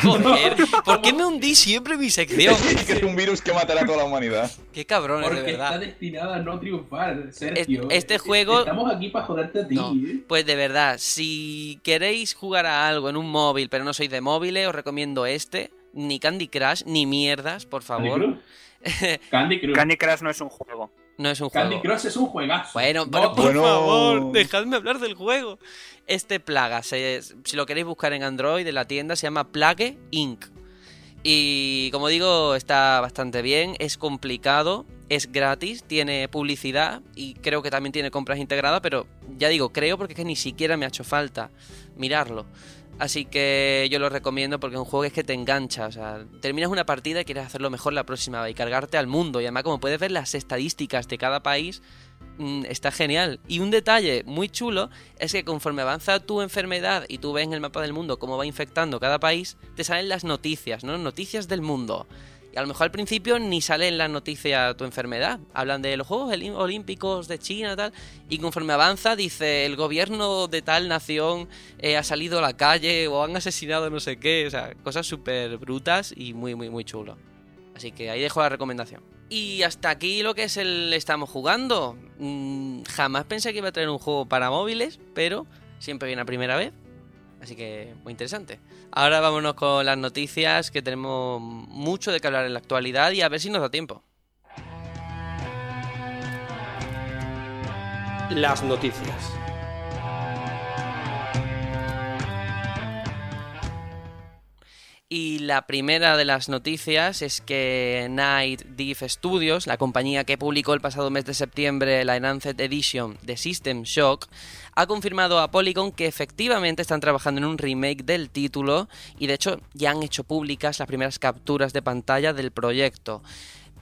Joder, ¿por qué me hundí siempre en mi sección? que es un virus que matará a toda la humanidad. Qué cabrones, de Porque está verdad. destinada a no triunfar, Sergio. este Es- juego- Estamos aquí para joderte a ti. No, ¿eh? pues de verdad, si queréis jugar a algo en un móvil, pero no sois de móviles, os recomiendo este. Ni Candy Crush, ni mierdas, por favor. Candy Crush. Candy Crush no es un juego. No es un Candy juego. Crush es un juegazo. Bueno, No, pero por Bueno. favor, dejadme hablar del juego. Este Plaga, se- si lo queréis buscar en Android, en la tienda, se llama Plague Inc. Y como digo, está bastante bien, es complicado, es gratis, tiene publicidad y creo que también tiene compras integradas, pero ya digo, creo porque es que ni siquiera me ha hecho falta mirarlo. Así que yo lo recomiendo porque un juego que es que te engancha. O sea, terminas una partida y quieres hacerlo mejor la próxima y cargarte al mundo. Y además, como puedes ver las estadísticas de cada país, mm, está genial. Y un detalle muy chulo es que conforme avanza tu enfermedad y tú ves en el mapa del mundo cómo va infectando cada país, te salen las noticias, ¿no? Noticias del mundo. Y a lo mejor al principio ni sale en la noticia tu enfermedad. Hablan de los Juegos Olímpicos de China tal. Y conforme avanza dice el gobierno de tal nación eh, ha salido a la calle o han asesinado no sé qué. O sea, cosas súper brutas y muy, muy, muy chulo. Así que ahí dejo la recomendación. Y hasta aquí lo que es el estamos jugando. Mm, jamás pensé que iba a traer un juego para móviles, pero siempre viene a primera vez. Así que muy interesante. Ahora vámonos con las noticias, que tenemos mucho de que hablar en la actualidad y a ver si nos da tiempo. Las noticias. Y la primera de las noticias es que Night Dive Studios, la compañía que publicó el pasado mes de septiembre la Enhanced Edition de System Shock, ha confirmado a Polygon que efectivamente están trabajando en un remake del título y de hecho ya han hecho públicas las primeras capturas de pantalla del proyecto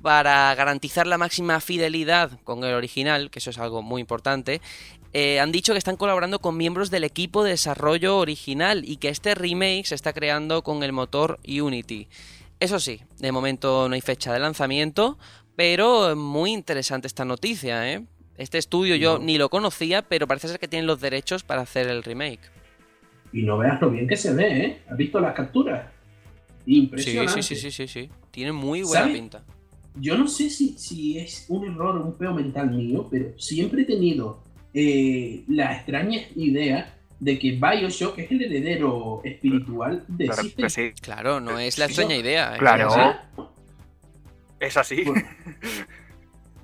para garantizar la máxima fidelidad con el original, que eso es algo muy importante, eh, han dicho que están colaborando con miembros del equipo de desarrollo original y que este remake se está creando con el motor Unity. Eso sí, de momento no hay fecha de lanzamiento, pero muy interesante esta noticia, ¿eh? Este estudio yo ni lo conocía, pero parece ser que tienen los derechos para hacer el remake. Y no veas lo bien que se ve, ¿eh? ¿Has visto las capturas? Sí, Impresionante. sí, sí, sí, sí, sí. Tiene muy buena ¿Sabe? pinta. Yo no sé si, si es un error o un peo mental mío, pero siempre he tenido eh, la extraña idea de que Bioshock es el heredero espiritual de Claro System sí. Claro, no es la Sí, extraña idea. ¿eh? Claro. Sí. Es así.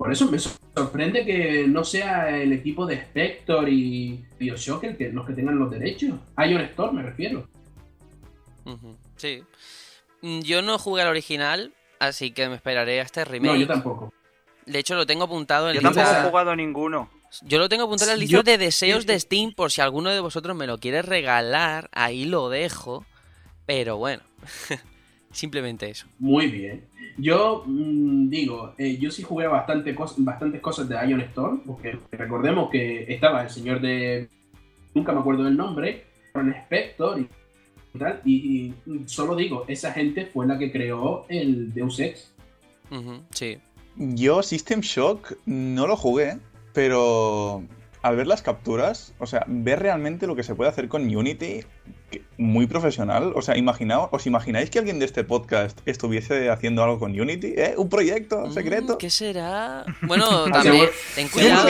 Por eso me sorprende que no sea el equipo de Spector y Bioshock el que, los que tengan los derechos. Ion Storm me refiero. Sí. Mm, Yo no jugué al original, así que me esperaré a este remake. No, yo tampoco. De hecho, lo tengo apuntado en Yo lista- tampoco lista- he jugado ninguno. Yo lo tengo apuntado en la Yo- lista de deseos de Steam por si alguno de vosotros me lo quiere regalar, ahí lo dejo. Pero bueno, simplemente eso. Muy bien. Yo mm, digo, eh, yo sí jugué bastante cos- bastantes cosas de Ion Storm, porque recordemos que estaba el señor de. Nunca me acuerdo del nombre, con Spector y tal. Y, y solo digo, esa gente fue la que creó el Deus Ex. Sí. Yo System Shock no lo jugué, pero al ver las capturas, o sea, ver realmente lo que se puede hacer con Unity, muy profesional. O sea, imaginaos, ¿os imagináis que alguien de este podcast estuviese haciendo algo con Unity? ¿Eh? ¿Un proyecto Mm, secreto? ¿Qué será? Bueno, Ah, también, ten cuidado.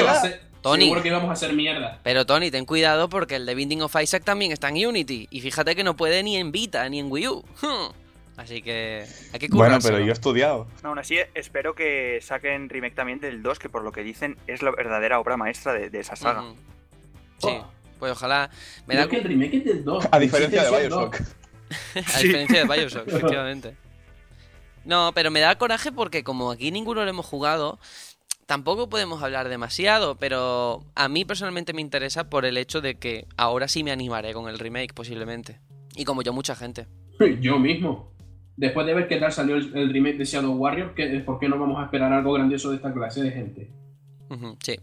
Tony. seguro que íbamos a hacer mierda. Pero Tony, ten cuidado porque el de Binding of Isaac también está en Unity. Y fíjate que no puede ni en Vita ni en Wii U. Hmm. Así que hay que Bueno, pero yo he estudiado. Aún así, espero que saquen remake también del 2, que por lo que dicen es la verdadera obra maestra de, de esa saga. Sí, Oh. Pues ojalá. Me Creo da que el remake es del 2. A diferencia de Bioshock. A diferencia de Bioshock, efectivamente. No, pero me da coraje porque como aquí ninguno lo hemos jugado, tampoco podemos hablar demasiado, pero a mí personalmente me interesa por el hecho de que ahora sí me animaré con el remake posiblemente. Y como yo, mucha gente. 2. Yo mismo. Después de ver qué tal salió el, el remake de Shadow Warrior, ¿qué- ¿por qué no vamos a esperar algo grandioso de esta clase de gente? Sí.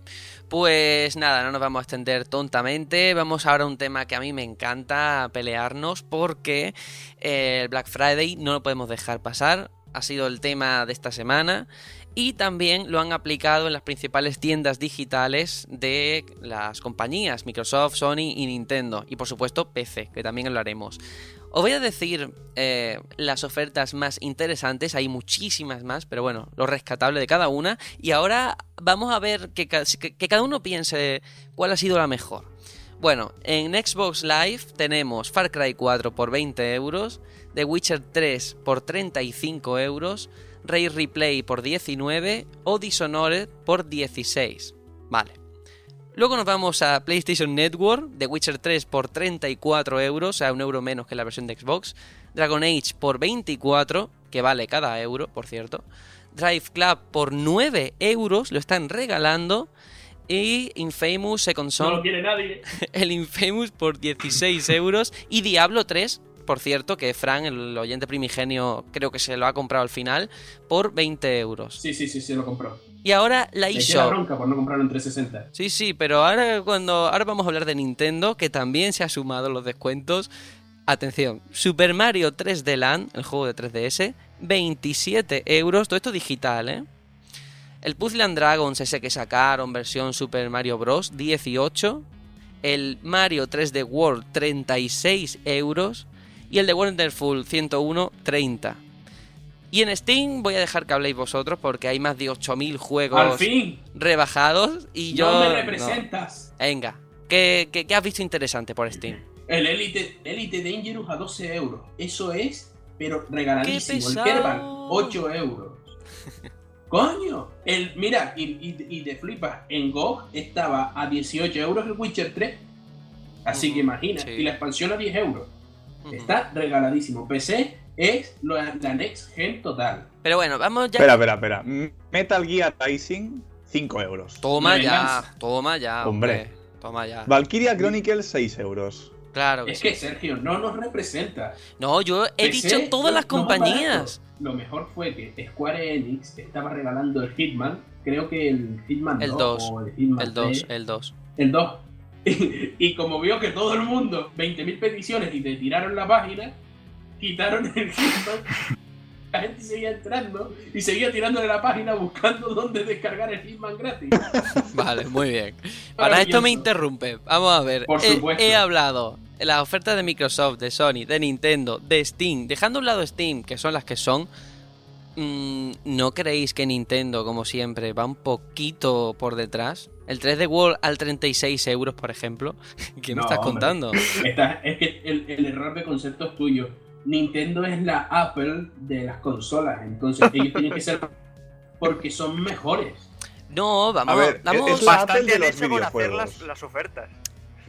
Pues nada, no nos vamos a extender tontamente. Vamos ahora a un tema que a mí me encanta pelearnos porque eh, el Black Friday no lo podemos dejar pasar. Ha sido el tema de esta semana y también lo han aplicado en las principales tiendas digitales de las compañías Microsoft, Sony y Nintendo. Y por supuesto PC, que también lo haremos. Os voy a decir eh, las ofertas más interesantes, hay muchísimas más, pero bueno, lo rescatable de cada una. Y ahora vamos a ver que, que cada uno piense cuál ha sido la mejor. Bueno, en Xbox Live tenemos Far Cry 4 por 20 euros, The Witcher 3 por 35 euros, Ray Replay por 19 o Dishonored por 16. Vale. Luego nos vamos a PlayStation Network, The Witcher 3 por 34 euros, o sea, un euro menos que la versión de Xbox. Dragon Age por 24, que vale cada euro, por cierto. Drive Club por 9 euros, lo están regalando. Y Infamous Second No Son, lo quiere nadie. el Infamous por 16 euros. Y Diablo 3, por cierto, que Fran, el oyente primigenio, creo que se lo ha comprado al final, por 20 euros. Sí, sí, sí, se lo compró. Y ahora la eShop. bronca por no comprarlo en 360. Sí, sí, pero ahora cuando ahora vamos a hablar de Nintendo, que también se ha sumado los descuentos. Atención, Super Mario 3D Land, el juego de 3DS, 27 euros, todo esto digital, ¿eh? El Puzzle and Dragons ese que sacaron, versión Super Mario Bros, 18. El Mario 3D World, 36 euros. Y el de Wonderful 101, 30. Y en Steam voy a dejar que habléis vosotros porque hay más de 8.000 Al juegos rebajados y yo... no me no. representas. Venga, ¿qué, qué, qué has visto interesante por Steam? El Elite, Elite Dangerous a 12 euros. Eso es, pero regaladísimo. ¡Qué El Kerbal, pesado! 8 euros. ¡Coño! El, mira, y, y, y te flipas. En GOG estaba a 18 euros el Witcher 3. Así que imagina. sí. Y la expansión a 10 euros. Ujú. Está regaladísimo. PC es lo- la next gen total. Pero bueno, vamos ya... Espera, espera, espera. Metal Gear Rising, 5 euros. Toma ya, venganza. toma ya, Hombre. hombre. Toma ya. Valkyria Chronicles, 6 euros. Claro que Es sí. que Sergio no nos representa. No, yo he PC, dicho todas las más compañías. Lo mejor fue que Square Enix estaba regalando el Hitman. Creo que el Hitman El 2 2, o el Hitman El 2, 3, el 2. El 2. y como vio que todo el mundo, 20.000 peticiones y te tiraron la página, quitaron el Hitman. La gente seguía entrando y seguía tirándole la página buscando dónde descargar el Hitman gratis. Vale, muy bien. Para esto me interrumpe. Vamos a ver. Por He- supuesto. He, hablado de las ofertas de Microsoft, de Sony, de Nintendo, de Steam. Dejando a un lado Steam, que son las que son. mm, ¿No creéis que Nintendo, como siempre, va un poquito por detrás? El 3D World al 36 euros, por ejemplo. ¿Qué me No, estás hombre. contando? Esta- es que el, el error de concepto es tuyo. Nintendo es la Apple de las consolas. Entonces ellos tienen que ser porque son mejores. No, vamos. A ver, vamos es Bastante de han los hecho con hacer las, las ofertas.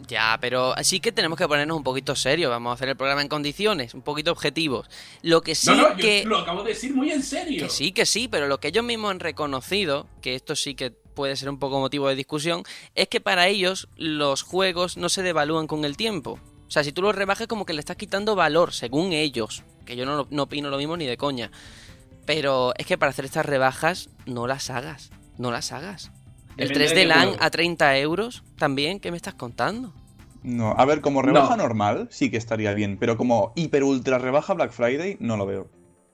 Ya, pero sí que tenemos que ponernos un poquito serios. Vamos a hacer el programa en condiciones, un poquito objetivos. Lo que sí no, no, que. yo lo acabo de decir muy en serio. Que sí, que sí, pero lo que ellos mismos han reconocido, que esto sí que puede ser un poco motivo de discusión, es que para ellos los juegos no se devalúan con el tiempo. O sea, si tú los rebajas como que le estás quitando valor, según ellos. Que yo no, no opino lo mismo ni de coña. Pero es que para hacer estas rebajas, no las hagas. No las hagas. El Depende 3 de de qué LAN juego. a 30 euros, también, ¿qué me estás contando? No, a ver, como rebaja No. normal, sí que estaría bien, pero como hiper ultra rebaja Black Friday, no lo veo.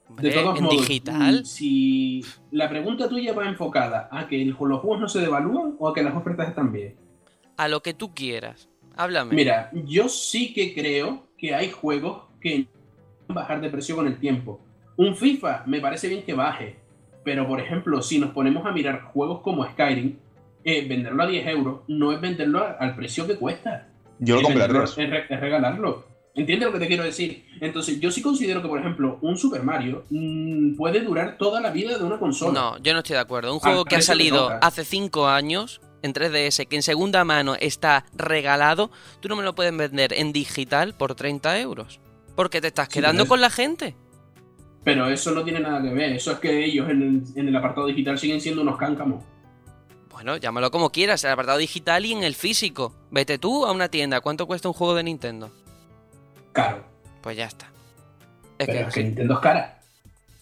Hombre, De todos en modos, digital. mm, si la pregunta tuya va enfocada a que el- los juegos no se devalúan o a que las ofertas están bien. A lo que tú quieras. Háblame. Mira, yo sí que creo que hay juegos que van a bajar de precio con el tiempo. Un FIFA me parece bien que baje, pero por ejemplo, si nos ponemos a mirar juegos como Skyrim, eh, venderlo a 10 euros no es venderlo al precio que cuesta. Yo lo re- es regalarlo. ¿Entiendes lo que te quiero decir? Entonces, yo sí considero que, por ejemplo, un Super Mario mm, puede durar toda la vida de una consola. No, yo no estoy de acuerdo. Un juego Al que ha salido hace 5 años en 3DS, que en segunda mano está regalado, tú no me lo puedes vender en digital por 30 euros. Porque te estás quedando con la gente. Pero eso no tiene nada que ver. Eso es que ellos en el, en el apartado digital siguen siendo unos cáncamos. Bueno, llámalo como quieras, el apartado digital y en el físico. Vete tú a una tienda, ¿cuánto cuesta un juego de Nintendo? Caro. Pues ya está. Es Pero que es que sí. Nintendo es cara.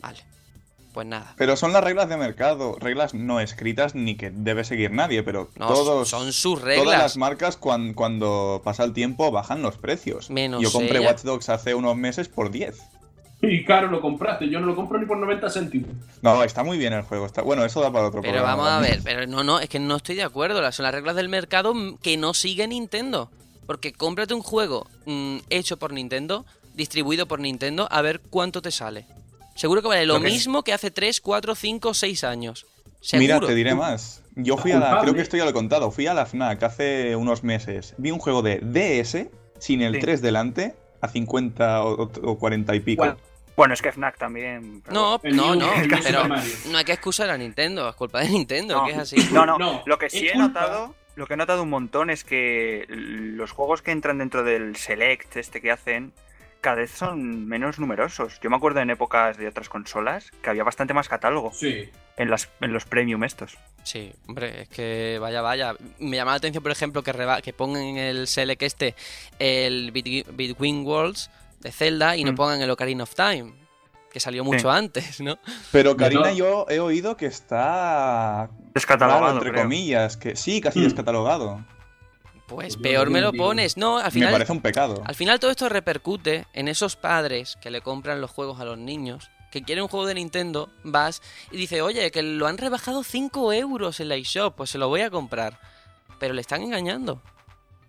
Vale. Pues nada. Pero son las reglas de mercado, reglas no escritas ni que debe seguir nadie, pero No, todos, son sus todas las reglas. marcas cuan- cuando pasa el tiempo bajan los precios. Menos Yo compré ella. Watch Dogs hace unos meses por 10. Y caro lo compraste. Yo no lo compro ni por 90 céntimos. No, está muy bien el juego. Está... Bueno, eso da para otro Pero programa vamos a ver, pero no, no, es que no estoy de acuerdo. Las- Son las reglas del mercado que no sigue Nintendo. Porque cómprate un juego mm, hecho por Nintendo, distribuido por Nintendo, a ver cuánto te sale. Seguro que vale lo, Lo que- mismo que hace 3, 4, 5, 6 años. Mira, te diré más. Yo fui a la, creo que esto ya lo he contado, fui a la FNAC hace unos meses. Vi un juego de DS sin el Sí. 3 delante a 50 o, o 40 y pico. Bueno, Bueno, es que FNAC también. pero- No, no, no, pero no hay que excusar a Nintendo, es culpa de Nintendo, No. que es así. No, no, No, lo que sí he culpa- notado, lo que he notado un montón es que los juegos que entran dentro del Select, este que hacen, cada vez son menos numerosos. Yo me acuerdo en épocas de otras consolas que había bastante más catálogo Sí. en, las, en los premium estos. Sí, hombre, es que vaya, vaya. Me llama la atención, por ejemplo, que, reba- que pongan en el Select este el Between Worlds de Zelda y no Mm. pongan el Ocarina of Time, que salió mucho antes, ¿no? Pero Karina, yo he oído que está Descatalogado, entre creo. comillas, que sí, casi Hmm. descatalogado. Pues peor me lo pones. No, al Me final, parece un pecado. al final todo esto repercute en esos padres que le compran los juegos a los niños, que quieren un juego de Nintendo, vas y dice, oye, que lo han rebajado 5 euros en la eShop, pues se lo voy a comprar. Pero le están engañando.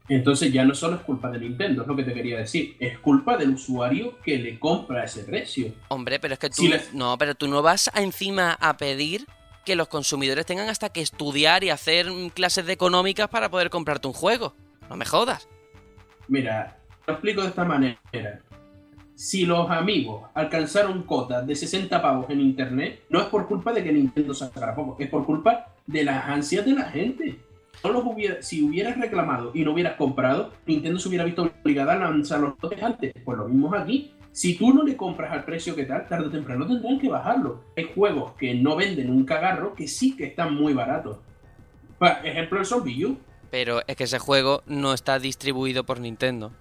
Entonces ya no solo es culpa de Nintendo, es lo que te quería decir, es culpa del usuario que le compra ese precio. Hombre, pero es que tú Si no, pero tú no vas a encima a pedir que los consumidores tengan hasta que estudiar y hacer clases de económicas para poder comprarte un juego. No me jodas. Mira, lo explico de esta manera. Si los amigos alcanzaron cotas de 60 pavos en internet, no es por culpa de que Nintendo sacara poco, es por culpa de las ansias de la gente. Si hubieras reclamado y no hubieras comprado, Nintendo se hubiera visto obligada a lanzar los lotes antes. Pues lo mismo aquí. Si tú no le compras al precio que tal, tarde o temprano tendrán que bajarlo. Hay juegos que no venden un cagarro que sí que están muy baratos. Por ejemplo, el Zombie U. Pero es que ese juego no está distribuido por Nintendo.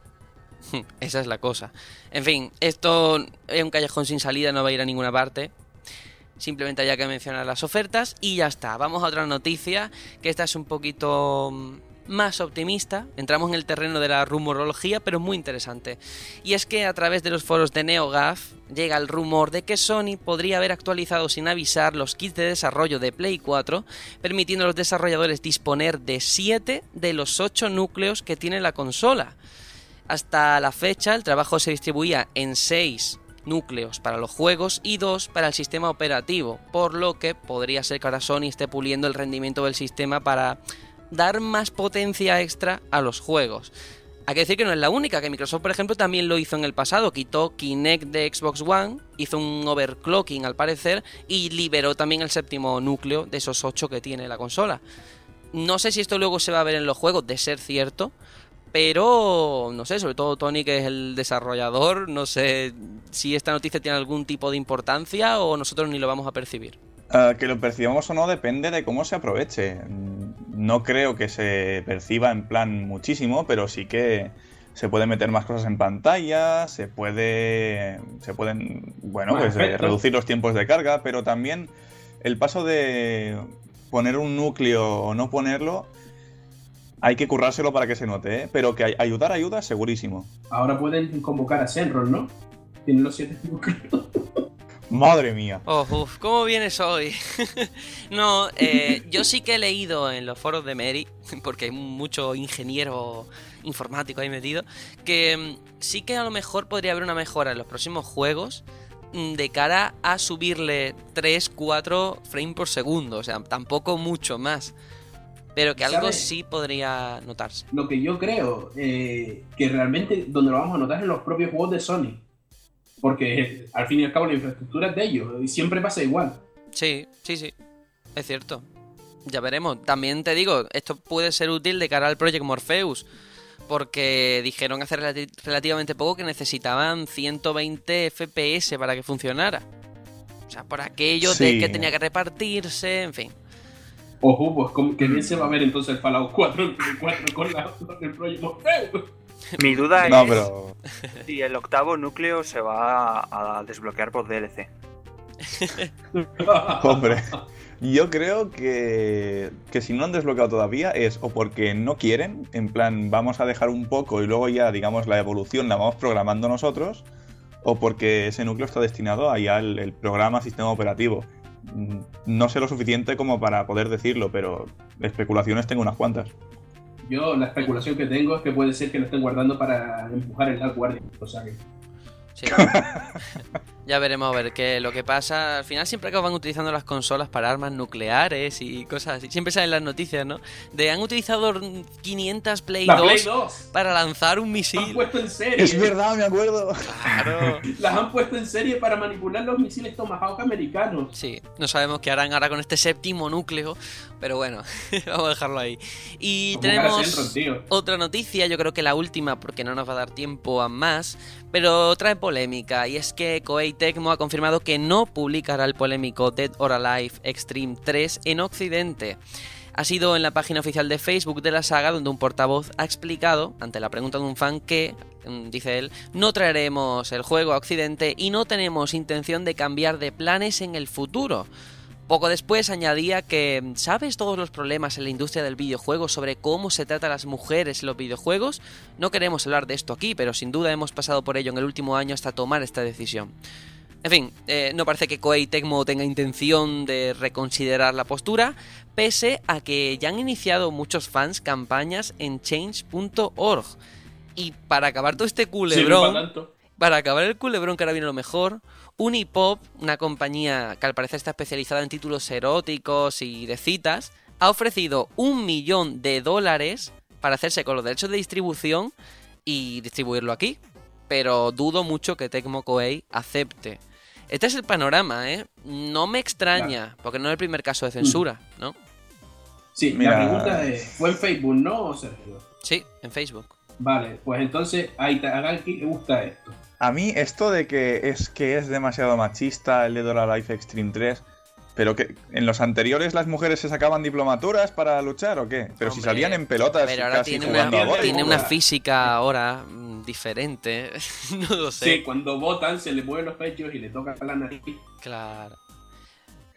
Esa es la cosa. En fin, esto es un callejón sin salida, no va a ir a ninguna parte. Simplemente haya que mencionar las ofertas y ya está. Vamos a otra noticia, que esta es un poquito mm, más optimista. Entramos en el terreno de la rumorología, pero muy interesante. Y es que a través de los foros de NeoGAF llega el rumor de que Sony podría haber actualizado sin avisar los kits de desarrollo de Play 4, permitiendo a los desarrolladores disponer de 7 de los 8 núcleos que tiene la consola. Hasta la fecha el trabajo se distribuía en 6 núcleos para los juegos y 2 para el sistema operativo, por lo que podría ser que ahora Sony esté puliendo el rendimiento del sistema para dar más potencia extra a los juegos. Hay que decir que no es la única, que Microsoft, por ejemplo, también lo hizo en el pasado. Quitó Kinect de Xbox One, hizo un overclocking al parecer, y liberó también el séptimo núcleo de esos 8 que tiene la consola. No sé si esto luego se va a ver en los juegos, de ser cierto, pero no sé, sobre todo Tony, que es el desarrollador, no sé si esta noticia tiene algún tipo de importancia o nosotros ni lo vamos a percibir. Ah, que lo percibamos o no depende de cómo se aproveche. Mm, No creo que se perciba en plan muchísimo, pero sí que se puede meter más cosas en pantalla, se puede. se pueden. bueno, Más pues eh, efectos. reducir los tiempos de carga, pero también el paso de poner un núcleo o no ponerlo. Hay que currárselo para que se note, ¿eh? pero que ay- ayudar ayuda segurísimo. Ahora pueden convocar a Senron, ¿no? Tienen los siete núcleos. Madre mía. Oh, uf, ¿cómo vienes hoy? no, eh, yo sí que he leído en los foros de Mary, porque hay mucho ingeniero informático ahí metido, que mm, sí que a lo mejor podría haber una mejora en los próximos juegos mm, de cara a subirle 3, 4 frames por segundo, o sea, tampoco mucho más. Pero que algo ¿Sabes? sí podría notarse. Lo que yo creo eh, que realmente donde lo vamos a notar es en los propios juegos de Sony. Porque al fin y al cabo la infraestructura es de ellos y siempre pasa igual. Sí, sí, sí. Es cierto. Ya veremos. También te digo, esto puede ser útil de cara al Project Morpheus. Porque dijeron hace relati- relativamente poco que necesitaban 120 FPS para que funcionara. O sea, por aquello de que tenía que repartirse, en fin. Ojo, pues como- que bien se va a ver entonces el Fallout 4 en Play 4 con, la, con el Project Morpheus. Mi duda No, es pero. si el octavo núcleo se va a, a desbloquear por DLC. Hombre, yo creo que, que si no han desbloqueado todavía es o porque no quieren, en plan vamos a dejar un poco y luego ya, digamos, la evolución la vamos programando nosotros, o porque ese núcleo está destinado a ya el, el programa, sistema operativo. Mm, No sé lo suficiente como para poder decirlo, pero especulaciones tengo unas cuantas. Yo la especulación que tengo es que puede ser que lo estén guardando para empujar el Dark Guardian. O sea que Sí. ya veremos a ver qué lo que pasa. Al final siempre acaban utilizando las consolas para armas nucleares y cosas así. Siempre salen las noticias, ¿no? De han utilizado 500 Play la 2 Play 2 para lanzar un las han misil. puesto en serie. Es verdad, me acuerdo. Claro. Las han puesto en serie para manipular los misiles Tomahawk americanos. Sí, no sabemos qué harán ahora con este séptimo núcleo, pero bueno, vamos a dejarlo ahí. Y tenemos otra noticia, yo creo que la última porque no nos va a dar tiempo a más, pero trae polémica y es que Koei Tecmo ha confirmado que no publicará el polémico Dead or Alive Extreme 3 en Occidente. Ha sido en la página oficial de Facebook de la saga donde un portavoz ha explicado, ante la pregunta de un fan, que, mm, dice él, no traeremos el juego a Occidente y no tenemos intención de cambiar de planes en el futuro. Poco después añadía que, ¿sabes todos los problemas en la industria del videojuego sobre cómo se trata a las mujeres en los videojuegos? No queremos hablar de esto aquí, pero sin duda hemos pasado por ello en el último año hasta tomar esta decisión. En fin, eh, no parece que Koei Tecmo tenga intención de reconsiderar la postura, pese a que ya han iniciado muchos fans campañas en change.org. Y para acabar todo este Sí, culebrón, tanto. Para acabar el culebrón que ahora viene lo mejor, Unipop, una compañía que al parecer está especializada en títulos eróticos y de citas, ha ofrecido un millón de dólares para hacerse con los derechos de distribución y distribuirlo aquí. Pero dudo mucho que Tecmo Koei acepte. Este es el panorama, ¿eh? No me extraña, porque no es el primer caso de censura, ¿no? Sí, Mira, la pregunta es, ¿fue en Facebook, no, Sergio? Sí, en Facebook. Vale, pues entonces a Itagaki le gusta esto. A mí esto de que es que es demasiado machista el de Dora Life Extreme 3, pero que en los anteriores las mujeres se sacaban diplomaturas para luchar o qué? Pero si salían en pelotas Pero ahora casi tiene jugando una, a tiene una física ahora mm, diferente. no lo sé. Sí, cuando votan se le mueven los pechos y le toca la nariz. Claro.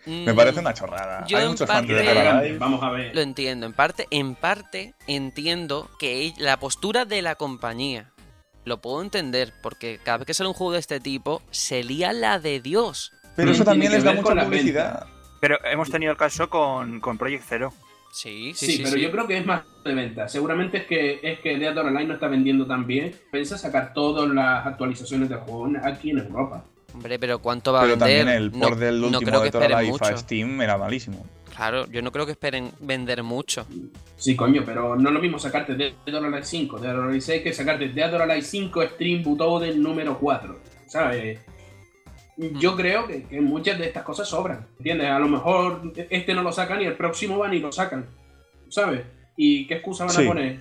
Me Mm, parece una chorrada. Yo Hay muchos fans parte- de Grande, Dora Life. Vamos a ver. Lo entiendo. En parte, en parte entiendo que la postura de la compañía lo puedo entender porque cada vez que sale un juego de este tipo se lía la de Dios. Pero eso Tiene también les da mucha publicidad. Pero hemos tenido el caso con, con Project Zero. Sí, Sí, pero yo creo que es más de venta. Seguramente es que es que Dead or Alive no está vendiendo tan bien. Piensa sacar todas las actualizaciones del juego aquí en Europa. Hombre, pero ¿cuánto va a Pero vender? también el No- port del no último creo que de esperen Life a mucho. Steam era malísimo. Claro, yo no creo que esperen vender mucho. Sí, coño, pero no es lo mismo sacarte Dead or Alive 5, Dead or Alive 6 que sacarte Dead or Alive 5 Stream Butoden número 4. ¿Sabes? Yo creo que, que muchas de estas cosas sobran. ¿Entiendes? A lo mejor este no lo sacan y el próximo van y lo sacan. ¿Sabes? ¿Y qué excusa van Sí. a poner?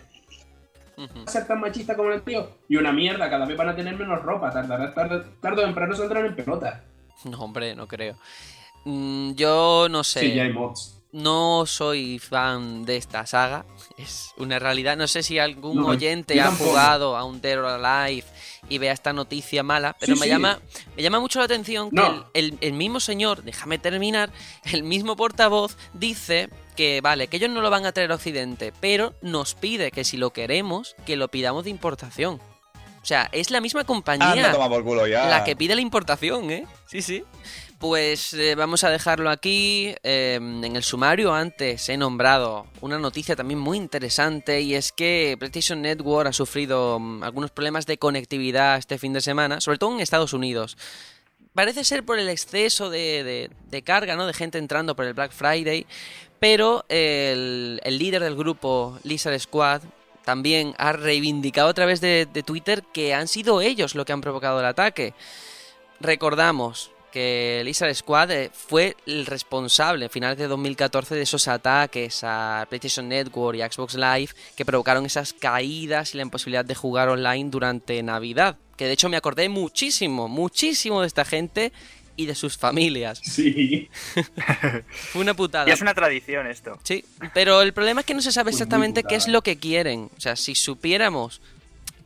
Ujú. a ser tan machista como el tío. Y una mierda, cada vez van a tener menos ropa. Tardará, tarde, tarde o temprano saldrán en pelota. No, hombre, no creo. Mm, yo no sé. Sí, ya hay mods. No soy fan de esta saga, es una realidad. No sé si algún No, oyente ha jugado a un Dead or Alive y vea esta noticia mala, pero Sí, me sí. llama me llama mucho la atención que el, el- el mismo señor, déjame terminar, el mismo portavoz dice que vale, que ellos no lo van a traer a Occidente, pero nos pide que si lo queremos, que lo pidamos de importación. O sea, es la misma Ah, compañía no toma por culo ya. la que pide la importación, ¿eh? Sí, sí. Pues eh, vamos a dejarlo aquí. Eh, en el sumario antes he nombrado una noticia también muy interesante y es que PlayStation Network ha sufrido mm, algunos problemas de conectividad este fin de semana, sobre todo en Estados Unidos. Parece ser por el exceso de, carga, ¿no? De gente entrando por el Black Friday. Pero el, el líder del grupo, Lizard Squad, también ha reivindicado a través de, de Twitter que han sido ellos los que han provocado el ataque. Recordamos que Lizard Squad eh, fue el responsable en finales de 2014 de esos ataques a PlayStation Network y a Xbox Live que provocaron esas caídas y la imposibilidad de jugar online durante Navidad. Que de hecho me acordé muchísimo, muchísimo de esta gente y de sus familias. Sí. Fue una putada. Y es una tradición esto. Sí, pero el problema es que no se sabe exactamente qué es lo que quieren. O sea, si supiéramos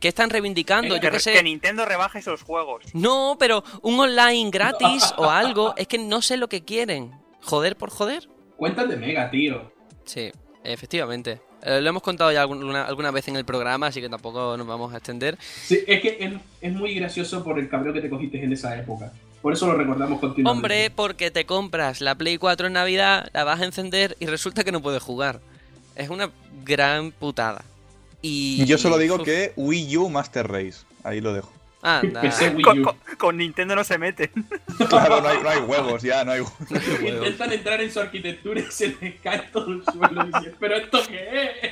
qué están reivindicando, yo Que, sé. que Nintendo rebaje esos juegos. No, pero un online gratis o algo, es que no sé lo que quieren. Joder por joder. Cuentan de Mega, tío. Sí, efectivamente. Eh, lo hemos contado ya alguna, alguna vez en el programa, así que tampoco nos vamos a extender. Sí, es que es, es muy gracioso por el cabreo que te cogiste en esa época. Por eso lo recordamos continuamente. Hombre, porque te compras la Play 4 en Navidad, la vas a encender y resulta que no puedes jugar. Es una gran putada. Y Yo solo digo Uf, que Wii U Master Race. Ahí lo dejo. Anda. Wii Con, U. con- con Nintendo no se meten. Claro, no hay, no hay huevos ya, no hay Intentan entrar en su arquitectura y se les cae todo el suelo. Y dicen, ¿pero esto qué es?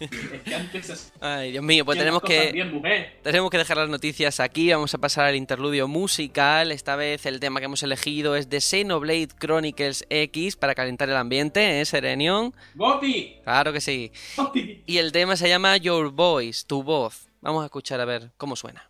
Es que antes se Ay, Dios mío, pues tenemos que bien. Tenemos que dejar las noticias aquí, vamos a pasar al interludio musical. Esta vez el tema que hemos elegido es de Xenoblade Chronicles X para calentar el ambiente, ¿eh, Serenion? ¡Goti! Claro que sí. ¡Goti! Y el tema se llama Your Voice, tu voz. Vamos a escuchar a ver cómo suena.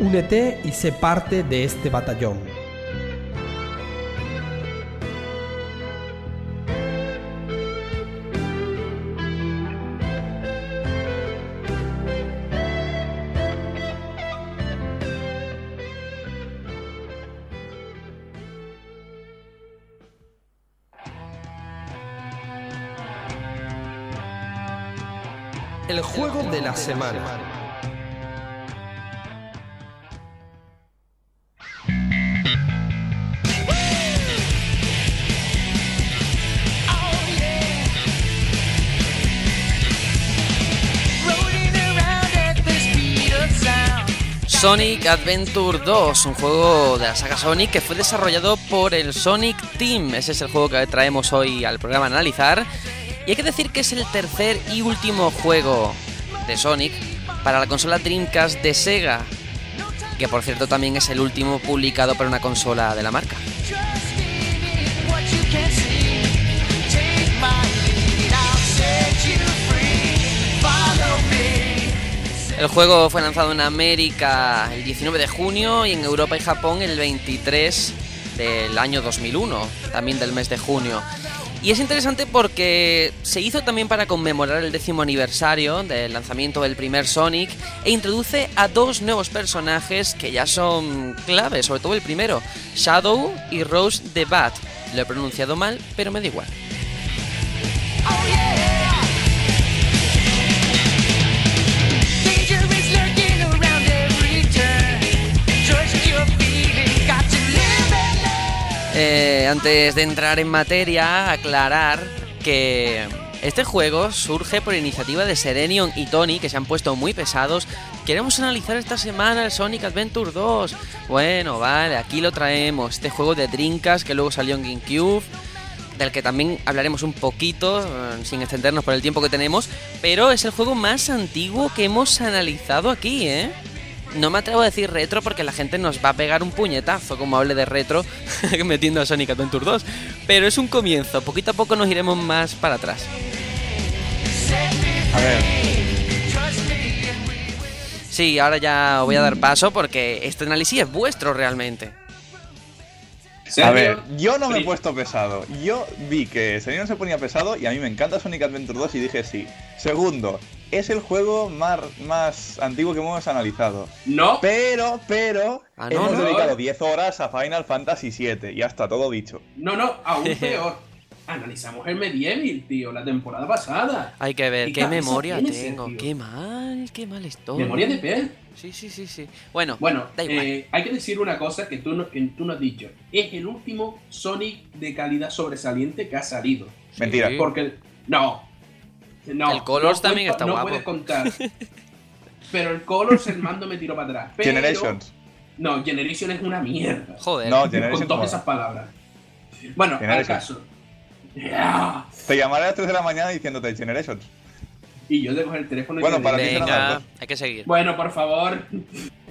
Únete y sé parte de este batallón. El juego de la semana. Sonic Adventure 2, un juego de la saga Sonic que fue desarrollado por el Sonic Team. Ese es el juego que traemos hoy al programa a analizar. Y hay que decir que es el tercer y último juego de Sonic para la consola Dreamcast de Sega, que por cierto también es el último publicado para una consola de la marca. El juego fue lanzado en América el 19 de junio y en Europa y Japón el 23 del año 2001, también del mes de junio. Y es interesante porque se hizo también para conmemorar el décimo aniversario del lanzamiento del primer Sonic e introduce a dos nuevos personajes que ya son claves, sobre todo el primero, Shadow y Rose the Bat. Lo he pronunciado mal, pero me da igual. Eh, antes de entrar en materia, aclarar que este juego surge por iniciativa de Serenion y Tony, que se han puesto muy pesados. Queremos analizar esta semana el Sonic Adventure 2. Bueno, vale, aquí lo traemos. Este juego de Drinkas que luego salió en GameCube, del que también hablaremos un poquito, eh, sin extendernos por el tiempo que tenemos. Pero es el juego más antiguo que hemos analizado aquí, ¿eh? No me atrevo a decir retro porque la gente nos va a pegar un puñetazo como hable de retro metiendo a Sonic Adventure 2. Pero es un comienzo, poquito a poco nos iremos más para atrás. A ver, Sí, ahora ya os voy a dar paso porque este análisis es vuestro realmente. a ver, Sergio, yo no me he puesto pesado. Yo vi que Sereno se ponía pesado y a mí me encanta Sonic Adventure 2 y dije sí. Segundo, es el juego más, más antiguo que hemos analizado. No, Pero, pero, Ah, no, hemos no. dedicado 10 horas a Final Fantasy VII. Ya está todo dicho. no, no, aún peor. Analizamos el Medieval, tío, la temporada pasada. Hay que ver ¿Qué memoria tengo. Qué mal, qué mal estoy. Memoria de pez. Sí, sí, sí, sí. Bueno, Bueno, da igual. eh, hay que decir una cosa que tú, no, que tú no has dicho. Es el último Sonic de calidad sobresaliente que ha salido. Mentira. Sí. Porque no. No. El Colors no también está no guapo. puedes contar. Pero el Colors el mando me tiró para atrás. Pero- Generations. No, Generation es una mierda. Joder. No, Con todas esas palabras. Bueno, al caso. Te llamaré a las 3 de la mañana diciéndote Generations. Y yo de coger el teléfono y Bueno, te para las Venga, hay que seguir. Bueno, por favor.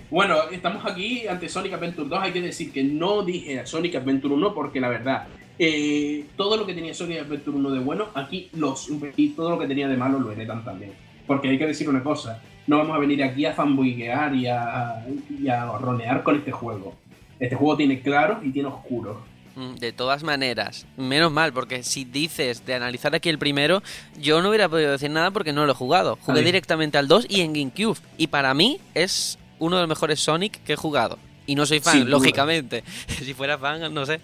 Bueno, estamos aquí ante Sonic Adventure 2. Hay que decir que no dije Sonic Adventure 1 porque la verdad, eh, todo lo que tenía Sonic Adventure 1 de bueno, aquí los y todo lo que tenía de malo lo heredan también. Porque hay que decir una cosa, no vamos a venir aquí a fanboyguear y a, y a ronear con este juego. Este juego tiene claro y tiene oscuro. Mm, De todas maneras, menos mal, porque si dices de analizar aquí el primero, yo no hubiera podido decir nada porque no lo he jugado. Jugué directamente al 2 y en GameCube. Y para mí es uno de los mejores Sonic que he jugado. Y no soy fan, lógicamente. si fuera fan, no sé.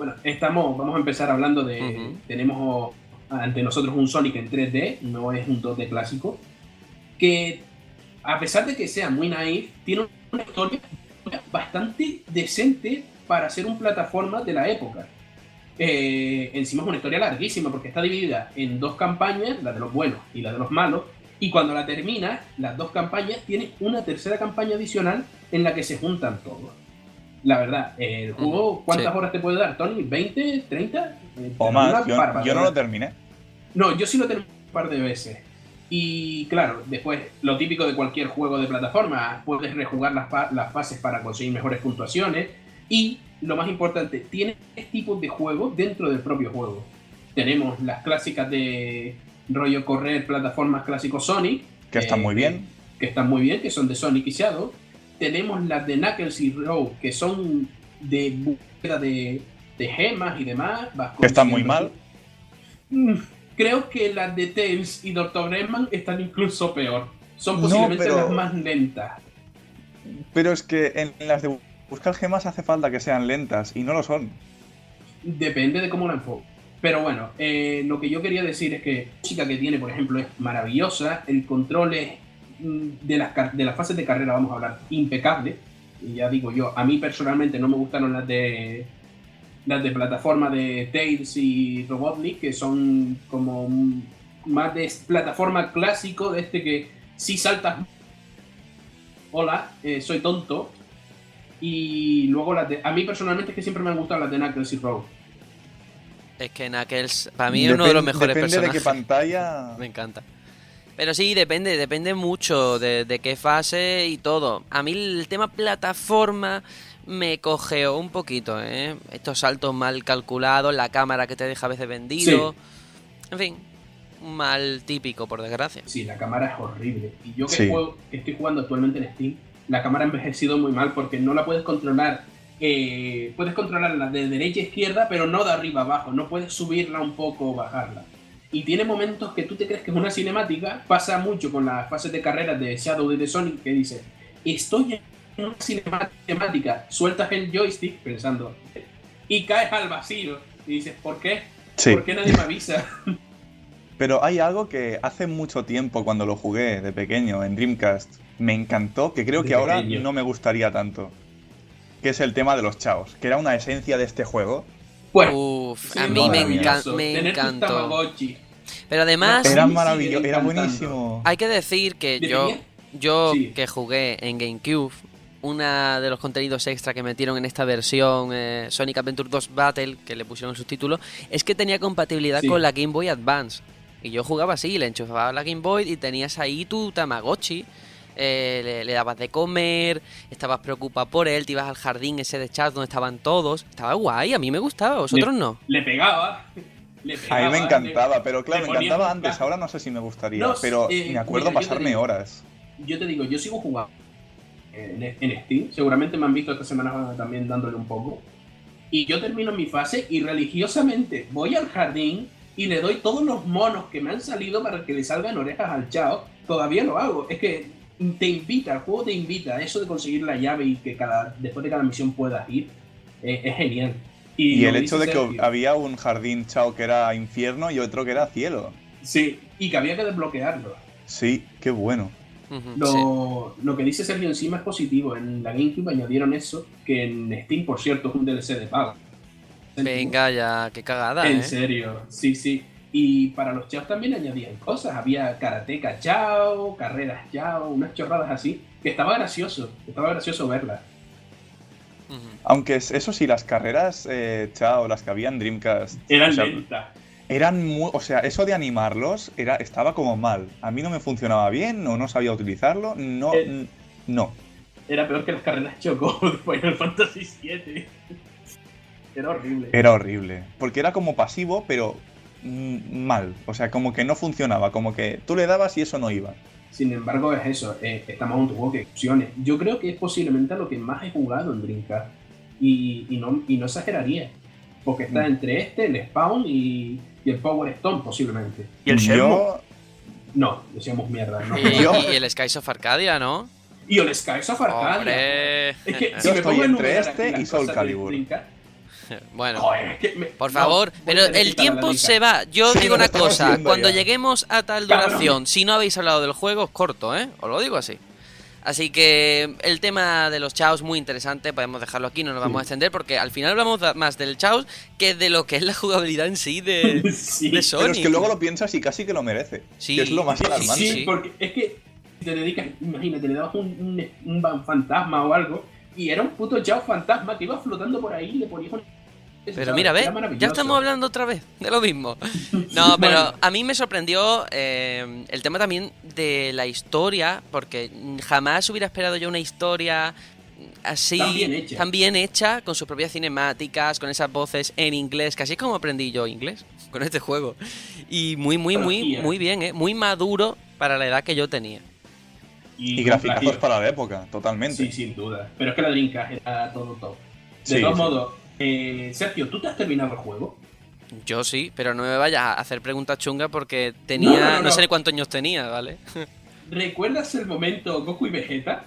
Bueno, estamos, vamos a empezar hablando de. Tenemos ante nosotros un Sonic en 3D, no es un 2D clásico, que a pesar de que sea muy naif, tiene una historia bastante decente para ser un plataforma de la época. Eh, encima es una historia larguísima porque está dividida en dos campañas, la de los buenos y la de los malos, y cuando la termina, las dos campañas tienen una tercera campaña adicional en la que se juntan todos. La verdad, el juego, ¿cuántas sí. horas te puede dar, Tony? ¿20? ¿30? Eh, O más. Yo, yo no lo terminé. No, yo sí lo terminé un par de veces. Y claro, después, lo típico de cualquier juego de plataforma, puedes rejugar las, las fases para conseguir mejores puntuaciones. Y lo más importante, tiene tres tipos de juegos dentro del propio juego. Tenemos las clásicas de rollo correr, plataformas clásicos Sonic. Que están eh, muy bien. Que están muy bien, que son de Sonic y Shadow. Tenemos las de Knuckles y Rogue, que son de búsqueda de, de gemas y demás. Que están muy mal. Mm, Creo que las de Tails y Dr. Eggman están incluso peor. Son No, posiblemente pero- las más lentas. Pero es que en las de buscar gemas hace falta que sean lentas y no lo son. Depende de cómo la enfoque. Pero bueno, eh, lo que yo quería decir es que la música que tiene, por ejemplo, es maravillosa. El control es de las, de las fases de carrera, vamos a hablar, impecable. Y ya digo yo, a mí personalmente no me gustaron las de las de plataforma de Tails y Robotnik, que son como mm, más de plataforma clásico, de este que si saltas hola, eh, soy tonto. Y luego las de, a mí personalmente es que siempre me han gustado las de Knuckles y Rogue. Es que Knuckles, para mí, es uno de los mejores depende personajes. de qué pantalla. Me encanta. Pero sí, depende, depende mucho de, de qué fase y todo. A mí el tema plataforma me cogeó un poquito, ¿eh? Estos saltos mal calculados, la cámara que te deja a veces vendido. En fin, mal típico, por desgracia. Sí, la cámara es horrible. Y yo que, Sí. juego- que estoy jugando actualmente en Steam, la cámara ha envejecido muy mal porque no la puedes controlar. eh, puedes controlarla de derecha a izquierda, pero no de arriba a abajo. No puedes subirla un poco o bajarla. Y tiene momentos que tú te crees que es una cinemática. Pasa mucho con las fases de carreras de Shadow y de Sonic que dice: Estoy en una cinemática. Sueltas el joystick pensando y caes al vacío. Y dices: ¿Por qué? Sí. ¿Por qué nadie me avisa? Pero hay algo que hace mucho tiempo cuando lo jugué de pequeño en Dreamcast me encantó, que creo De que ahora no me gustaría tanto. Que es el tema de los chaos, que era una esencia de este juego. Uf, Sí, a mí me, encan- me encantó. Pero además, Era maravilloso, era buenísimo. hay que decir que yo, yo Sí. que jugué en GameCube, una de los contenidos extra que metieron en esta versión eh, Sonic Adventure 2 Battle, que le pusieron el subtítulo, es que tenía compatibilidad Sí. con la Game Boy Advance. Y yo jugaba así, le enchufaba la Game Boy y tenías ahí tu Tamagotchi. Eh, le, le dabas de comer, estabas preocupado por él, te ibas al jardín ese de chat donde estaban todos. Estaba guay, a mí me gustaba, vosotros no. Le pegaba. Le A mí me le- encantaba, pero claro, me encantaba antes, ahora no sé si me gustaría, No, pero eh, me acuerdo mira, yo te pasarme digo. horas. Yo te digo, yo sigo jugando en, en Steam. Seguramente me han visto esta semana también dándole un poco. Y yo termino mi fase y religiosamente voy al jardín y le doy todos los monos que me han salido para que le salgan orejas al chao. Todavía lo hago. Es que te invita, el juego te invita. Eso de conseguir la llave y que cada después de cada misión puedas ir, eh, es genial. Y el hecho de que Sergio. había un jardín chao que era infierno y otro que era cielo. Sí, y que había que desbloquearlo. Sí, qué bueno. Lo, sí. lo que dice Sergio encima es positivo. En la GameCube añadieron eso, que en Steam, por cierto, es un DLC de pago. Venga ya, qué cagada, En ¿eh? serio, sí, sí. Y para los chaos también añadían cosas. Había karateka chao, carreras chao, unas chorradas así. Que estaba gracioso, estaba gracioso verlas. Aunque es- eso sí, las carreras eh, chao, las que había en Dreamcast, Eran o sea, lentas. eran muy, o sea, eso de animarlos era, estaba como mal. A mí no me funcionaba bien, o no sabía utilizarlo, no, Eh. no. Era peor que las carreras Choco de Final Fantasy VII. Era horrible. Era horrible. Porque era como pasivo, pero mal. O sea, como que no funcionaba. Como que tú le dabas y eso no iba. Sin embargo, es eso, eh, estamos en un juego que opciones. Yo creo que es posiblemente a lo que más he jugado en Dreamcast. Y, y no, y no exageraría. Porque está Mm. entre este, el Spawn y, y el Power Stone, posiblemente. ¿Y el Shenmue? Yo, No, decíamos mierda. No. Y, Yo- y el Skies of Arcadia, ¿no? Y el Skies of Arcadia. Hombre. Es que Yo si me estoy pongo entre este y Soul Calibur. Dreamcast, bueno. joder, me- Por favor, pero el tiempo se va. Yo Sí, digo una cosa, cuando ya. lleguemos a tal Cabrón. duración, si no habéis hablado del juego, es corto, ¿eh? Os lo digo así. Así que el tema de los chaos muy interesante, podemos dejarlo aquí, no nos vamos a extender porque al final hablamos más del chaos que de lo que es la jugabilidad en sí de, Sí, de pero Sonic. es que luego lo piensas y casi que lo merece. Sí, que es lo más alarmante. Sí, sí. porque es que te dedicas, imagínate, le dabas un, un, un ban- fantasma o algo y era un puto chao fantasma que iba flotando por ahí y le ponías un... Pero mira, ve, Era ya estamos hablando otra vez de lo mismo. No, pero a mí me sorprendió eh, el tema también de la historia, porque jamás hubiera esperado yo una historia así, Tan bien hecha. tan bien hecha, con sus propias cinemáticas, con esas voces en inglés, que así es como aprendí yo inglés con este juego. Y muy, muy, muy, muy bien, ¿eh? muy maduro para la edad que yo tenía. Y graficazos platillo. para la época, totalmente. Sí, sin duda. Pero es que la Dreamcast era todo top. De Sí, todos sí. modos, eh, Sergio, ¿tú te has terminado el juego? Yo sí, pero no me vayas a hacer preguntas chungas porque tenía, No, no, no, no, no. sé cuántos años tenía, ¿vale? ¿Recuerdas el momento Goku y Vegeta?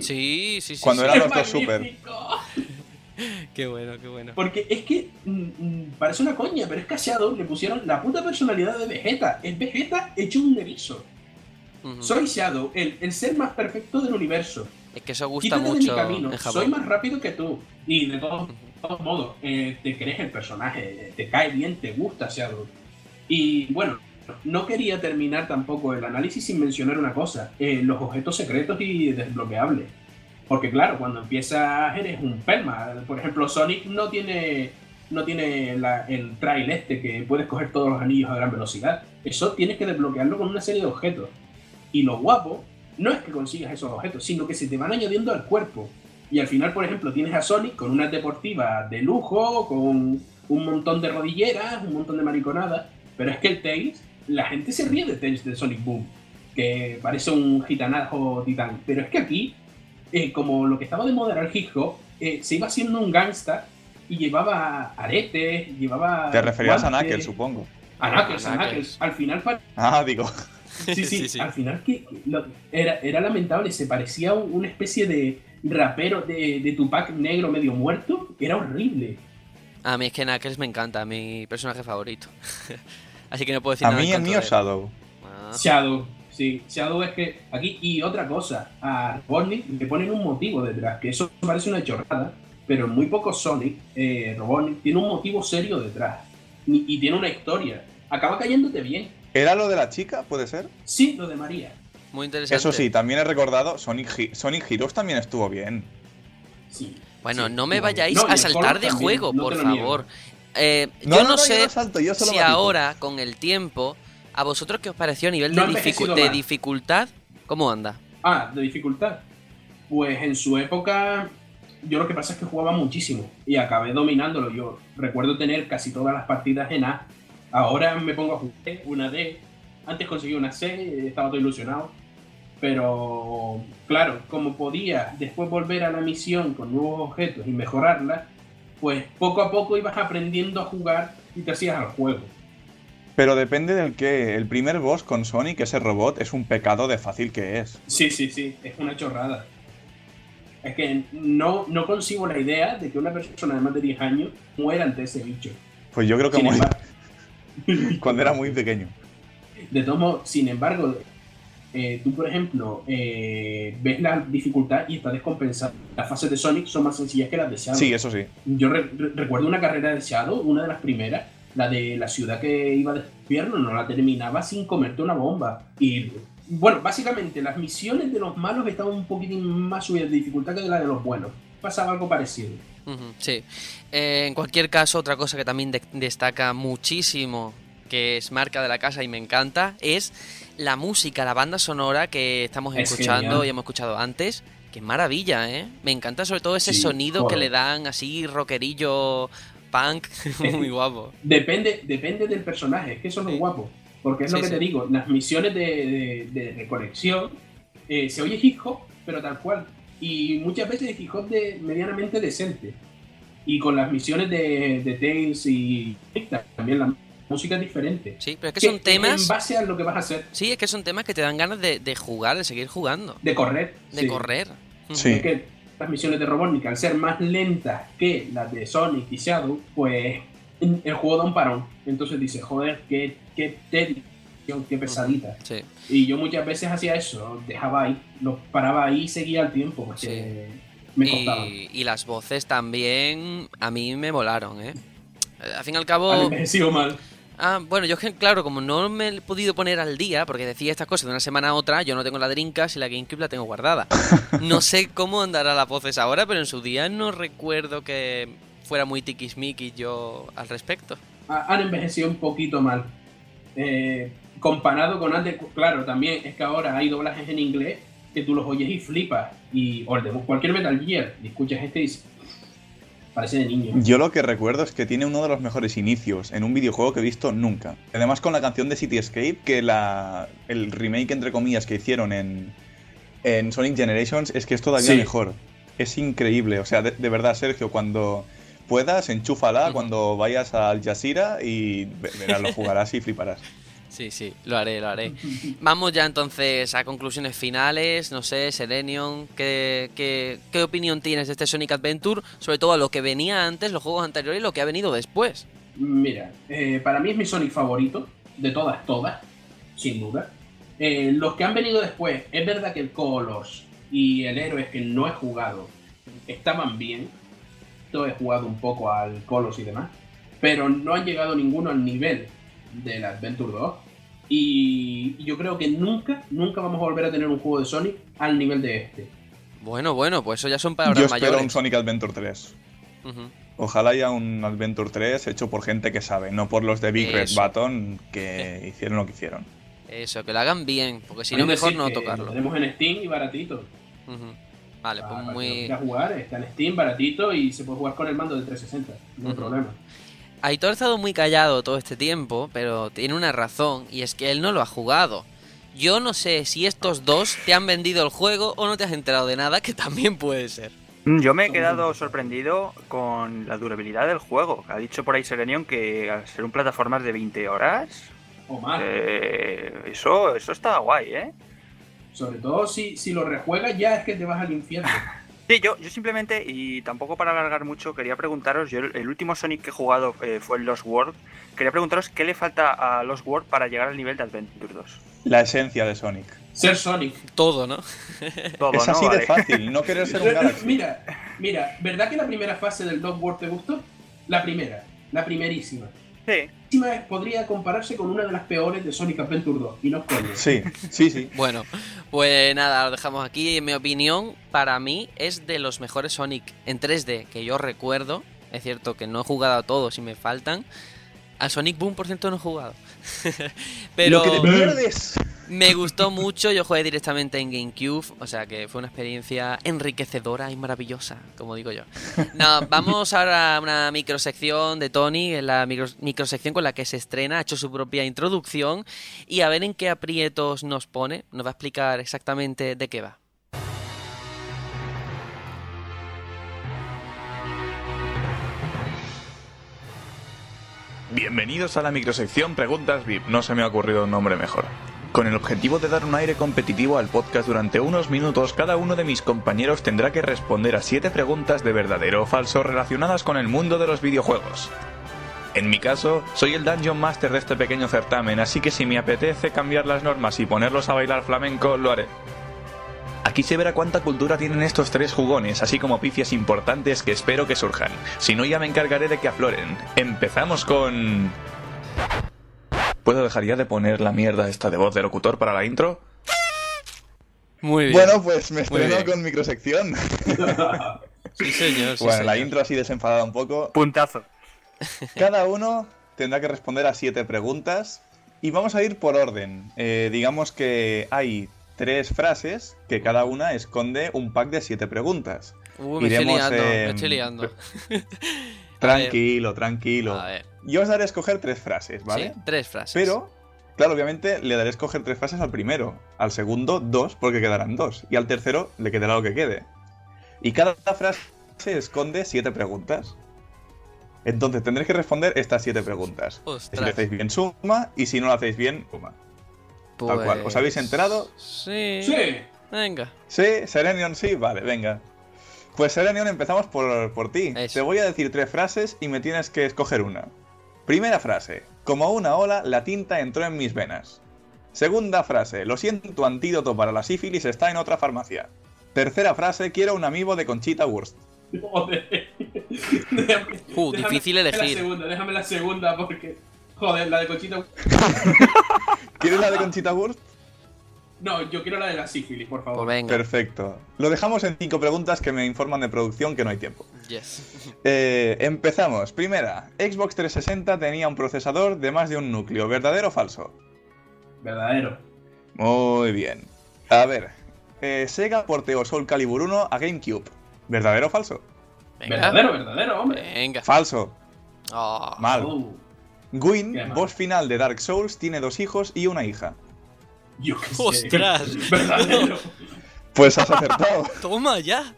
Sí, sí, sí. Cuando sí. eran ¡Qué los dos super. Qué bueno, qué bueno. Porque es que mm, mm, parece una coña, pero es que a Shadow le pusieron la puta personalidad de Vegeta. Es Vegeta hecho un erizo. Soy Shadow, el, el ser más perfecto del universo. Es que eso gusta Quítate de mi mucho camino. en Soy más rápido que tú. Y de todos, todos modos, eh, te crees el personaje, te cae bien, te gusta Shadow. Y bueno, no quería terminar tampoco el análisis sin mencionar una cosa, eh, los objetos secretos y desbloqueables. Porque claro, cuando empiezas eres un perma. Por ejemplo, Sonic no tiene, no tiene el trail este que puedes coger todos los anillos a gran velocidad. Eso tienes que desbloquearlo con una serie de objetos. Y lo guapo no es que consigas esos objetos, sino que se te van añadiendo al cuerpo. Y al final, por ejemplo, tienes a Sonic con una deportiva de lujo, con un montón de rodilleras, un montón de mariconadas. Pero es que el Tails, la gente se ríe de Tails de Sonic Boom, que parece un gitanajo titán. Pero es que aquí, eh, como lo que estaba de moda era el hip hop, eh, se iba haciendo un gangsta y llevaba aretes, llevaba. Te referías a. Knuckles, supongo. A Knuckles, a A Knuckles. Al final Ah, digo. Sí, sí, Sí, sí. al final que lo- era, era lamentable, se parecía a un- una especie de rapero de, de Tupac negro medio muerto, era horrible. A mí es que Knuckles me encanta, mi personaje favorito. Así que no puedo decir A nada mí en el mío de. Shadow. Ah, Shadow, sí, Shadow es que aquí, y otra cosa, a Robotnik le ponen un motivo detrás, que eso parece una chorrada, pero en muy poco Sonic, eh, Robotnik tiene un motivo serio detrás, y, y tiene una historia. Acaba cayéndote bien. ¿Era lo de la chica? ¿Puede ser? Sí, lo de María. Muy interesante. Eso sí, también he recordado, Sonic, He- Sonic Heroes también estuvo bien. Sí. Bueno, sí, no me vayáis No, a saltar de también, juego, no por favor. Eh, No, yo no, no, no, sé yo no salto, yo solo si ahora, con el tiempo, a vosotros qué os pareció a nivel No de, dificu- de dificultad, ¿cómo anda? Ah, de dificultad. Pues en su época, yo lo que pasa es que jugaba muchísimo y acabé dominándolo. Yo recuerdo tener casi todas las partidas en A. Ahora me pongo a jugar una D. Antes conseguí una C, estaba todo ilusionado. Pero claro, como podía después volver a la misión con nuevos objetos y mejorarla, pues poco a poco ibas aprendiendo a jugar y te hacías al juego. Pero depende del que. El primer boss con Sonic, ese robot, es un pecado de fácil que es. Sí, sí, sí, es una chorrada. Es que no, no concibo la idea de que una persona de más de 10 años muera ante ese bicho. Pues yo creo que embargo- cuando era muy pequeño. De todos modos, sin embargo, eh, tú, por ejemplo, eh, ves la dificultad y está descompensada. Las fases de Sonic son más sencillas que las de Shadow. Sí, eso sí. Yo re- re- recuerdo una carrera de Shadow, una de las primeras, la de la ciudad que iba de invierno, no la terminaba sin comerte una bomba. Y bueno, básicamente las misiones de los malos estaban un poquitín más subidas de dificultad que la de los buenos. Pasaba algo parecido. Sí. Eh, en cualquier caso, otra cosa que también de- destaca muchísimo, que es marca de la casa y me encanta, es la música, la banda sonora que estamos Es escuchando genial. y hemos escuchado antes. Qué maravilla, ¿eh? Me encanta sobre todo ese Sí, sonido que le dan así rockerillo punk, muy guapo. Depende, depende del personaje, es que eso es lo Sí. guapo. Porque es Sí, lo que te digo, las misiones de, de- de eh, se oye hip hop, pero tal cual. Y muchas veces hip hop de, medianamente decente. Y con las misiones de, de Tails y también la música es diferente. Sí, pero es que Que- son En temas... base a lo que vas a hacer, Sí, es que son temas que te dan ganas de, de jugar, de seguir jugando, de correr. de sí. correr. Sí. Es que las misiones de Robotnik, al ser más lentas que las de Sonic y Shadow, pues el juego da un parón. Entonces dices, joder, qué, qué tensión, qué pesadita. Sí. Y yo muchas veces hacía eso, dejaba ahí, lo paraba ahí y seguía el tiempo, porque me costaba. Y, y las voces también a mí me volaron, ¿eh? Eh, Al fin y al cabo... Han envejecido mal. Ah, bueno, yo es que, claro, como no me he podido poner al día, porque decía estas cosas de una semana a otra, yo no tengo la Dreamcast y la GameCube la tengo guardada. No sé cómo andará las voces ahora, pero en su día no recuerdo que fuera muy tiquismiquis yo al respecto. Ha- Han envejecido un poquito mal. Eh, comparado con antes, claro, también es que ahora hay doblajes en inglés que tú los oyes y flipas. Y, o el de cualquier Metal Gear, y escuchas este y dices, parece de niño. Yo lo que recuerdo es que tiene uno de los mejores inicios en un videojuego que he visto nunca. Además con la canción de City Escape, que la, el remake entre comillas que hicieron en, en Sonic Generations es que es todavía Sí. mejor. Es increíble. O sea, de, de verdad, Sergio, cuando puedas, enchúfala cuando vayas al Jazeera y ve- verás, lo jugarás y fliparás. Sí, sí, lo haré, lo haré. Vamos ya entonces a conclusiones finales. No sé, Selenium, ¿qué, qué, qué opinión tienes de este Sonic Adventure? Sobre todo a lo que venía antes, los juegos anteriores y lo que ha venido después. Mira, eh, para mí es mi Sonic favorito, de todas, todas, sin duda. Eh, los que han venido después, es verdad que el Colors y el Héroes que no he jugado estaban bien. Yo he jugado un poco al Colors y demás, pero no han llegado ninguno al nivel del Adventure 2. Y yo creo que nunca, nunca vamos a volver a tener un juego de Sonic al nivel de este. Bueno, bueno, pues eso ya son Yo palabras espero mayores. un Sonic Adventure 3. Ujú. Ojalá haya un Adventure 3 hecho por gente que sabe, no por los de Big Red Eso. Button que hicieron lo que hicieron. Eso, que lo hagan bien, porque si no, mejor no tocarlo. Lo tenemos en Steam y baratito. Vale, Para- pues lo muy. jugar, está en Steam, baratito y se puede jugar con el mando de 360. No hay problema. Aitor ha estado muy callado todo este tiempo, pero tiene una razón, y es que él no lo ha jugado. Yo no sé si estos dos te han vendido el juego o no te has enterado de nada, que también puede ser. Mm, Yo me he quedado sorprendido con la durabilidad del juego. Ha dicho por ahí Serenion que al ser un plataformas de 20 horas, O más. eh, eso, eso está guay, ¿eh? Sobre todo si, si lo rejuegas ya es que te vas al infierno. Sí, yo, yo simplemente, y tampoco para alargar mucho, quería preguntaros, yo el, el último Sonic que he jugado eh, fue el Lost World, quería preguntaros qué le falta a Lost World para llegar al nivel de Adventure 2. La esencia de Sonic. Ser Sonic. Todo, ¿no? Todo, es ¿no? así de Vale. fácil, no querer ser un Galaxy. Mira, mira, ¿verdad que la primera fase del Dog World te gustó? La primera, la primerísima. Sí, La primerísima podría compararse con una de las peores de Sonic Adventure 2. Y no es. Sí, sí, sí. Bueno, pues nada, lo dejamos aquí. En mi opinión, para mí es de los mejores Sonic en 3D que yo recuerdo. Es cierto que no he jugado a todos y me faltan. Al Sonic Boom, por cierto, no he jugado. Pero Lo que te pierdes. Me gustó mucho. Yo jugué directamente en GameCube. O sea que fue una experiencia enriquecedora y maravillosa, como digo yo. No, vamos ahora a una microsección de Tony. La micro- microsección con la que se estrena. Ha hecho su propia introducción. Y a ver en qué aprietos nos pone. Nos va a explicar exactamente de qué va. Bienvenidos a la microsección Preguntas VIP. No se me ha ocurrido un nombre mejor. Con el objetivo de dar un aire competitivo al podcast durante unos minutos, cada uno de mis compañeros tendrá que responder a siete preguntas de verdadero o falso relacionadas con el mundo de los videojuegos. En mi caso, soy el Dungeon Master de este pequeño certamen, así que si me apetece cambiar las normas y ponerlos a bailar flamenco, lo haré. Aquí se verá cuánta cultura tienen estos tres jugones, así como pifias importantes que espero que surjan. Si no, ya me encargaré de que afloren. Empezamos con... ¿Puedo dejar ya de poner la mierda esta de voz de locutor para la intro? Muy bien. Bueno, pues me estreno con microsección. sí, señor. sí, bueno, la intro así desenfadada un poco. puntazo. Cada uno tendrá que responder a siete preguntas y vamos a ir por orden. Eh, digamos que hay tres frases que cada una esconde un pack de siete preguntas. Uh, me estoy iremos, liando, me estoy liando. Tranquilo, tranquilo. A ver, Yo os daré a escoger tres frases, ¿vale? sí, tres frases. Pero, claro, obviamente le daré a escoger tres frases al primero, al segundo dos, porque quedarán dos, y al tercero le quedará lo que quede. Y cada frase esconde siete preguntas. Entonces tendréis que responder estas siete preguntas. Si lo hacéis bien, suma, y si no lo hacéis bien, suma. Tal cual. ¿Os habéis enterado? Pues, Sí. Sí. Venga. ¿Sí? ¿Serenion sí? Vale, venga. Pues Serenion, empezamos por, por ti. Eso. Te voy a decir tres frases y me tienes que escoger una. Primera frase. Como una ola, la tinta entró en mis venas. Segunda frase. Lo siento, tu antídoto para la sífilis está en otra farmacia. Tercera frase. Quiero un amigo de Conchita Wurst. Joder. Déjame- Uh, déjame- difícil déjame elegir. La segunda, déjame la segunda porque. Joder, la de Conchita. ¿Quieres la de Conchita Wurst? No, yo quiero la de la sífilis, por favor. Pues venga. Perfecto. Lo dejamos en cinco preguntas que me informan de producción que no hay tiempo. Yes. Eh, empezamos. Primera. Xbox 360 tenía un procesador de más de un núcleo. ¿Verdadero o falso? Verdadero. Muy bien. A ver. eh, Sega porteó Soul Calibur 1 a GameCube. ¿Verdadero o falso? Venga. Verdadero, verdadero, hombre. Venga. Falso. Oh, Mal. Oh, Gwyn, boss final de Dark Souls, tiene dos hijos y una hija. yo qué sé. ¡Ostras! Verdadero. Pues has acertado. Toma ya.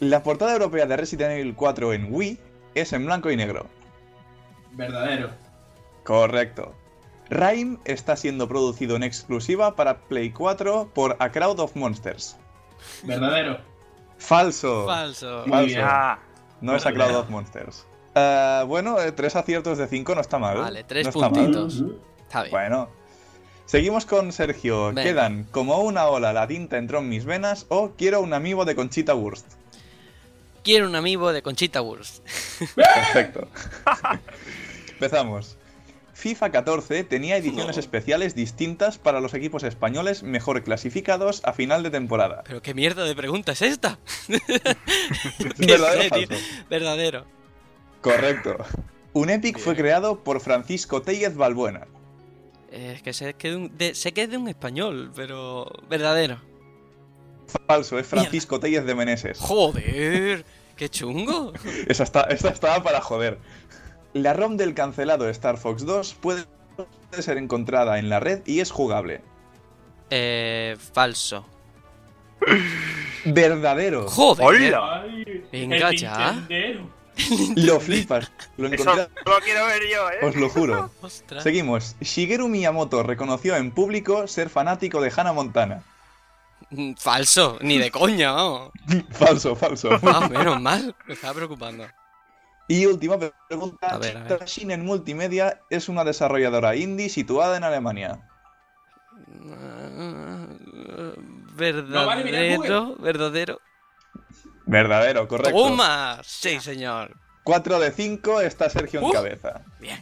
La portada europea de Resident Evil 4 en Wii es en blanco y negro. Verdadero. Correcto. Rime está siendo producido en exclusiva para Play 4 por A Crowd of Monsters. Verdadero. Falso. Falso. Muy Falso. bien. Ah, No es A Crowd of Monsters. Ah, bueno, eh, tres aciertos de cinco no está mal. Vale, tres No está mal. puntitos. Está bien. Bueno. Seguimos con Sergio. Venga. Quedan como una ola la tinta entró en mis venas o quiero un amigo de Conchita Wurst. Quiero un amigo de Conchita Wurst. Perfecto. Empezamos. FIFA 14 tenía ediciones No. especiales distintas para los equipos españoles mejor clasificados a final de temporada. Pero qué mierda de pregunta es esta. ¿Verdadero o serio? falso? Verdadero. Correcto. Un Epic fue creado por Francisco Tellez Balbuena. Eh, Es que sé que, de un- de- sé que es de un español, pero verdadero. Falso, es Francisco Tellez de Meneses. Joder, qué chungo. Esa, está, esa estaba para joder. La ROM del cancelado Star Fox 2 puede ser encontrada en la red y es jugable. Eh, falso. Verdadero. Joder. ¡Hola! Venga el ya. Lo flipas. Lo Eso lo quiero ver yo, ¿eh? os lo juro. Ostras. Seguimos. Shigeru Miyamoto reconoció en público ser fanático de Hannah Montana. Falso, ni de coña, vamos. Falso, falso. Ah, menos mal, me estaba preocupando. Y última pregunta. A ver, a ver. Shinen Multimedia es una desarrolladora indie situada en Alemania. Ah, vale, Verdadero, verdadero. Verdadero, correcto. ¡Toma! Sí, señor. 4 de 5 está Sergio en Uh. cabeza. Bien.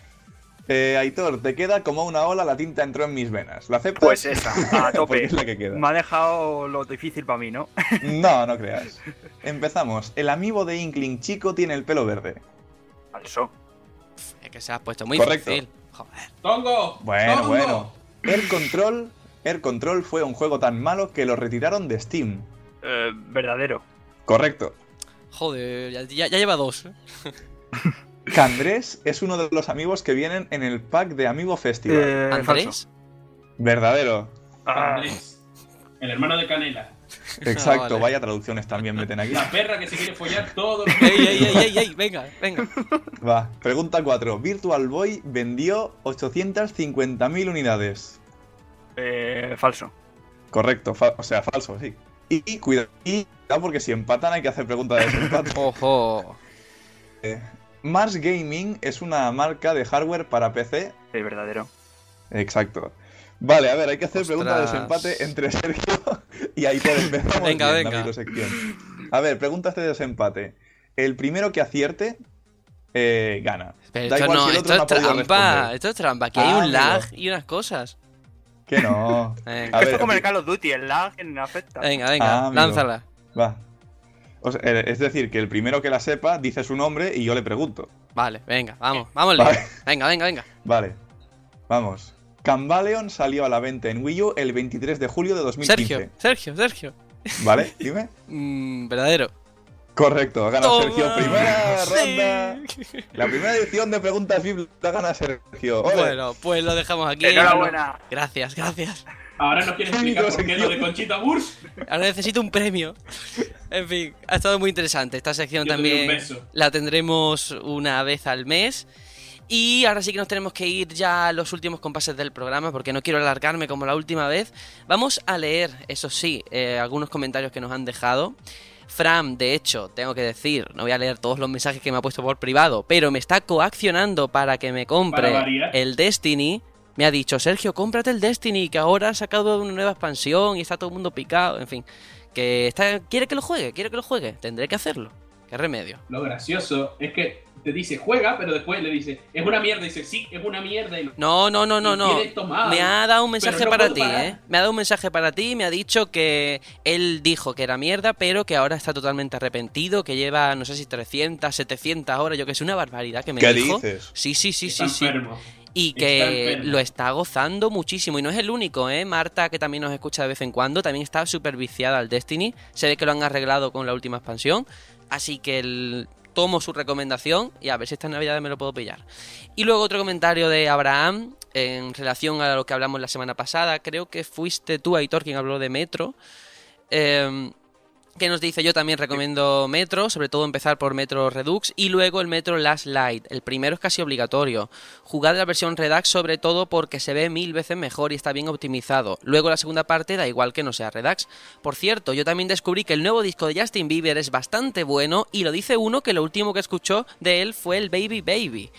Eh, Aitor, te queda como una ola, la tinta entró en mis venas. ¿Lo aceptas? Pues esa, a tope. es la que queda. Me ha dejado lo difícil para mí, ¿no? No, no creas. Empezamos. El amigo de Inkling chico tiene el pelo verde. Falso. Es que se ha puesto muy Correcto. difícil. Joder. Tongo. Bueno, Tongo. bueno. Air Control. Air Control fue un juego tan malo que lo retiraron de Steam. Eh, verdadero. Correcto. Joder, ya, ya- ya lleva dos. Candrés es uno de los amigos que vienen en el pack de Amigo Festival. Eh, falso. ¿Andrés? Verdadero. Ah, Andrés, El hermano de Canela. Exacto, vale. vaya traducciones también meten aquí. La perra que se quiere follar todo lo ¡Ey, ey, ey, ey, ey! Venga, venga. Va. Pregunta 4. Virtual Boy vendió 850.000 unidades. eh, falso. Correcto, fa- o sea, falso, sí. Y, y cuidado, y cuidado porque si empatan hay que hacer pregunta de desempate. Ojo. Mars Gaming es una marca de hardware para PC. Eh, verdadero. Exacto. Vale, a ver, hay que hacer pregunta de desempate entre Sergio y Aitor. Empezamos Venga, bien la venga. microsección. A ver, preguntas de desempate. El primero que acierte eh, gana. Pero Da esto igual no, si el esto otro es no trampa. responder. Esto es trampa. Aquí hay Ah, un amigo. lag y unas cosas. Que no. Venga, A Esto es como el Call of Duty, el lag no afecta. venga, venga, Ah, lánzala. Va. O sea, eh, es decir, que el primero que la sepa dice su nombre y yo le pregunto. Vale, venga, vamos, vamos. Vale. Venga, venga, venga. Vale. Vamos. Cambaleon salió a la venta en Wii U el 23 de julio de 2015. Sergio, Sergio, Sergio. ¿Vale? Dime. Mm, verdadero. Correcto, gana Toma. Sergio. Primera Sí. ronda. La primera edición de preguntas VIP la gana Sergio. Ole. Bueno, pues lo dejamos aquí. Enhorabuena. Gracias, gracias. Ahora nos quiere explicar por qué lo de Conchita Wurst. Ahora necesito un premio. En fin, ha estado muy interesante. Esta sección Yo te doy un también beso. la tendremos una vez al mes. Y ahora sí que nos tenemos que ir ya a los últimos compases del programa porque no quiero alargarme como la última vez. Vamos a leer, eso sí, eh, algunos comentarios que nos han dejado. Fran, de hecho, tengo que decir, no voy a leer todos los mensajes que me ha puesto por privado, pero me está coaccionando para que me compre el Destiny. Me ha dicho, Sergio, cómprate el Destiny, que ahora ha sacado una nueva expansión y está todo el mundo picado, en fin. Que está, quiere que lo juegue, quiere que lo juegue, tendré que hacerlo. ¿Qué remedio? Lo gracioso es que te dice juega, pero después le dice es una mierda. Y dice sí, es una mierda. Y No, no, no, no, no. Me ha dado un mensaje no para ti, parar. ¿eh? Me ha dado un mensaje para ti, me ha dicho que él dijo que era mierda, pero que ahora está totalmente arrepentido, que lleva, no sé si 300, 700 horas, yo que sé, una barbaridad que me ¿Qué dijo. dices? Sí, sí, sí, está sí, sí. Y que lo está gozando muchísimo. Y no es el único, ¿eh? Marta, que también nos escucha de vez en cuando, también está súper viciada al Destiny. Se ve que lo han arreglado con la última expansión. Así que el- tomo su recomendación y a ver si esta Navidad me lo puedo pillar. Y luego otro comentario de Abraham en relación a lo que hablamos la semana pasada. Creo que fuiste tú, Aitor, quien habló de Metro. Em, que nos dice yo también recomiendo Metro, sobre todo empezar por Metro Redux y luego el Metro Last Light. El primero es casi obligatorio. Jugad la versión Redux sobre todo porque se ve mil veces mejor y está bien optimizado. Luego la segunda parte da igual que no sea Redux. Por cierto, yo también descubrí que el nuevo disco de Justin Bieber es bastante bueno y lo dice uno que lo último que escuchó de él fue el Baby Baby.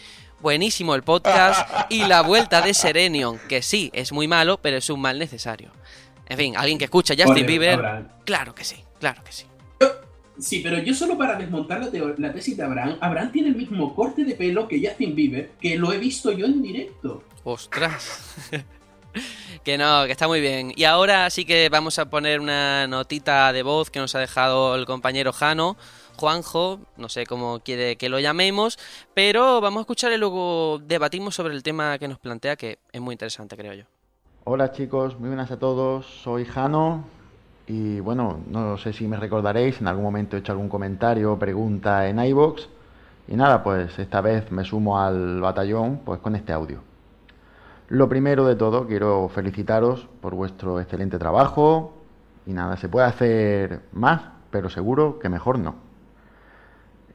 Buenísimo el podcast y la vuelta de Serenion, que sí, es muy malo, pero es un mal necesario. En fin, alguien que escucha Justin Bieber, claro que sí, claro que sí. Sí, pero yo solo para desmontar la, la tesis de Abraham, Abraham tiene el mismo corte de pelo que Justin Bieber, que lo he visto yo en directo. Ostras. que no, que está muy bien. Y ahora sí que vamos a poner una notita de voz que nos ha dejado el compañero Jano, Juanjo, no sé cómo quiere que lo llamemos, pero vamos a escuchar y luego debatimos sobre el tema que nos plantea, que es muy interesante, creo yo. Hola chicos, muy buenas a todos, soy Jano y bueno, no sé si me recordaréis, en algún momento he hecho algún comentario o pregunta en iVoox y nada, pues esta vez me sumo al batallón pues con este audio. Lo primero de todo, quiero felicitaros por vuestro excelente trabajo y nada, se puede hacer más, pero seguro que mejor no.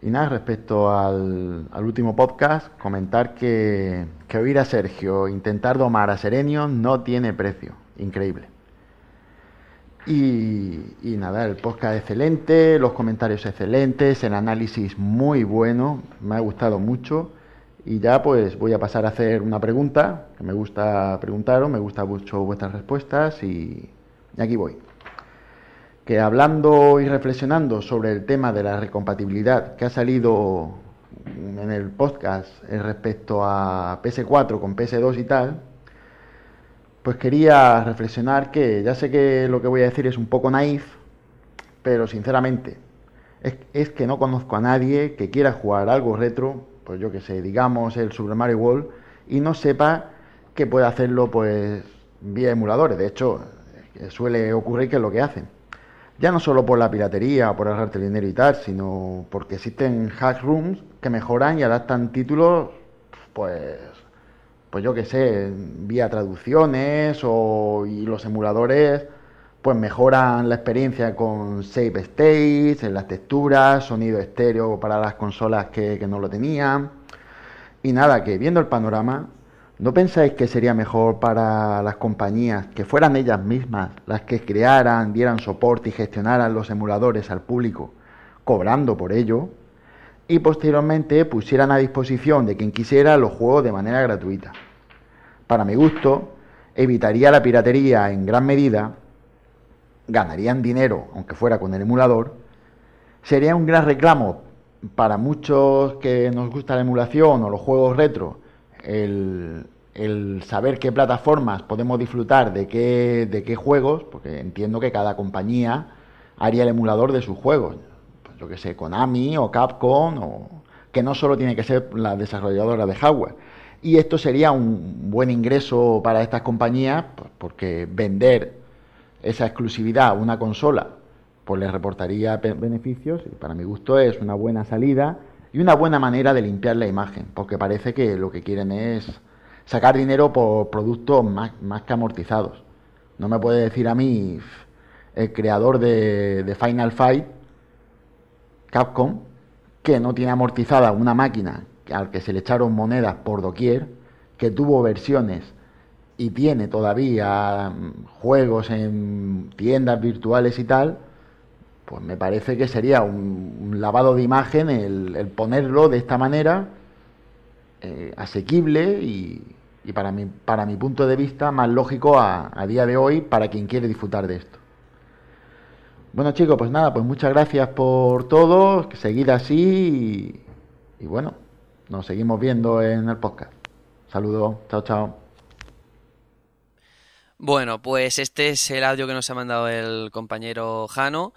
Y nada, respecto al, al último podcast, comentar que, que oír a Sergio intentar domar a Serenio no tiene precio. Increíble. Y, nada, el podcast excelente, los comentarios excelentes, el análisis muy bueno, me ha gustado mucho. Y ya pues voy a pasar a hacer una pregunta, que me gusta preguntaros, me gusta mucho vuestras respuestas y, y aquí voy que hablando y reflexionando sobre el tema de la recompatibilidad que ha salido en el podcast respecto a PS4 con PS2 y tal, pues quería reflexionar que ya sé que lo que voy a decir es un poco naif, pero sinceramente es, es que no conozco a nadie que quiera jugar algo retro, pues yo que sé, digamos el Super Mario World, y no sepa que puede hacerlo pues vía emuladores. De hecho, eh, suele ocurrir que es lo que hacen ya no solo por la piratería o por ahorrarte dinero y tal, sino porque existen hack rooms que mejoran y adaptan títulos, pues, pues yo qué sé, vía traducciones o y los emuladores, pues mejoran la experiencia con save states, en las texturas, sonido estéreo para las consolas que, que no lo tenían. Y nada, que viendo el panorama, ¿No pensáis que sería mejor para las compañías que fueran ellas mismas las que crearan, dieran soporte y gestionaran los emuladores al público, cobrando por ello, y posteriormente pusieran a disposición de quien quisiera los juegos de manera gratuita? Para mi gusto, evitaría la piratería en gran medida, ganarían dinero, aunque fuera con el emulador, sería un gran reclamo para muchos que nos gusta la emulación o los juegos retro, el, el, saber qué plataformas podemos disfrutar de qué, de qué juegos, porque entiendo que cada compañía haría el emulador de sus juegos. Yo que sé, Konami o Capcom, o, que no solo tiene que ser la desarrolladora de hardware. Y esto sería un buen ingreso para estas compañías, pues porque vender esa exclusividad a una consola, pues les reportaría beneficios, y para mi gusto es una buena salida y una buena manera de limpiar la imagen, porque parece que lo que quieren es sacar dinero por productos más, más que amortizados. No me puede decir a mí el creador de, de, Final Fight, Capcom, que no tiene amortizada una máquina al que se le echaron monedas por doquier, que tuvo versiones y tiene todavía juegos en tiendas virtuales y tal, pues me parece que sería un, lavado de imagen el, ponerlo de esta manera, eh, asequible y, para, mi, para mi punto de vista más lógico a, día de hoy para quien quiere disfrutar de esto. Bueno chicos, pues nada, pues muchas gracias por todo, seguid así y, y bueno, nos seguimos viendo en el podcast. Saludos, chao, chao. Bueno, pues este es el audio que nos ha mandado el compañero Jano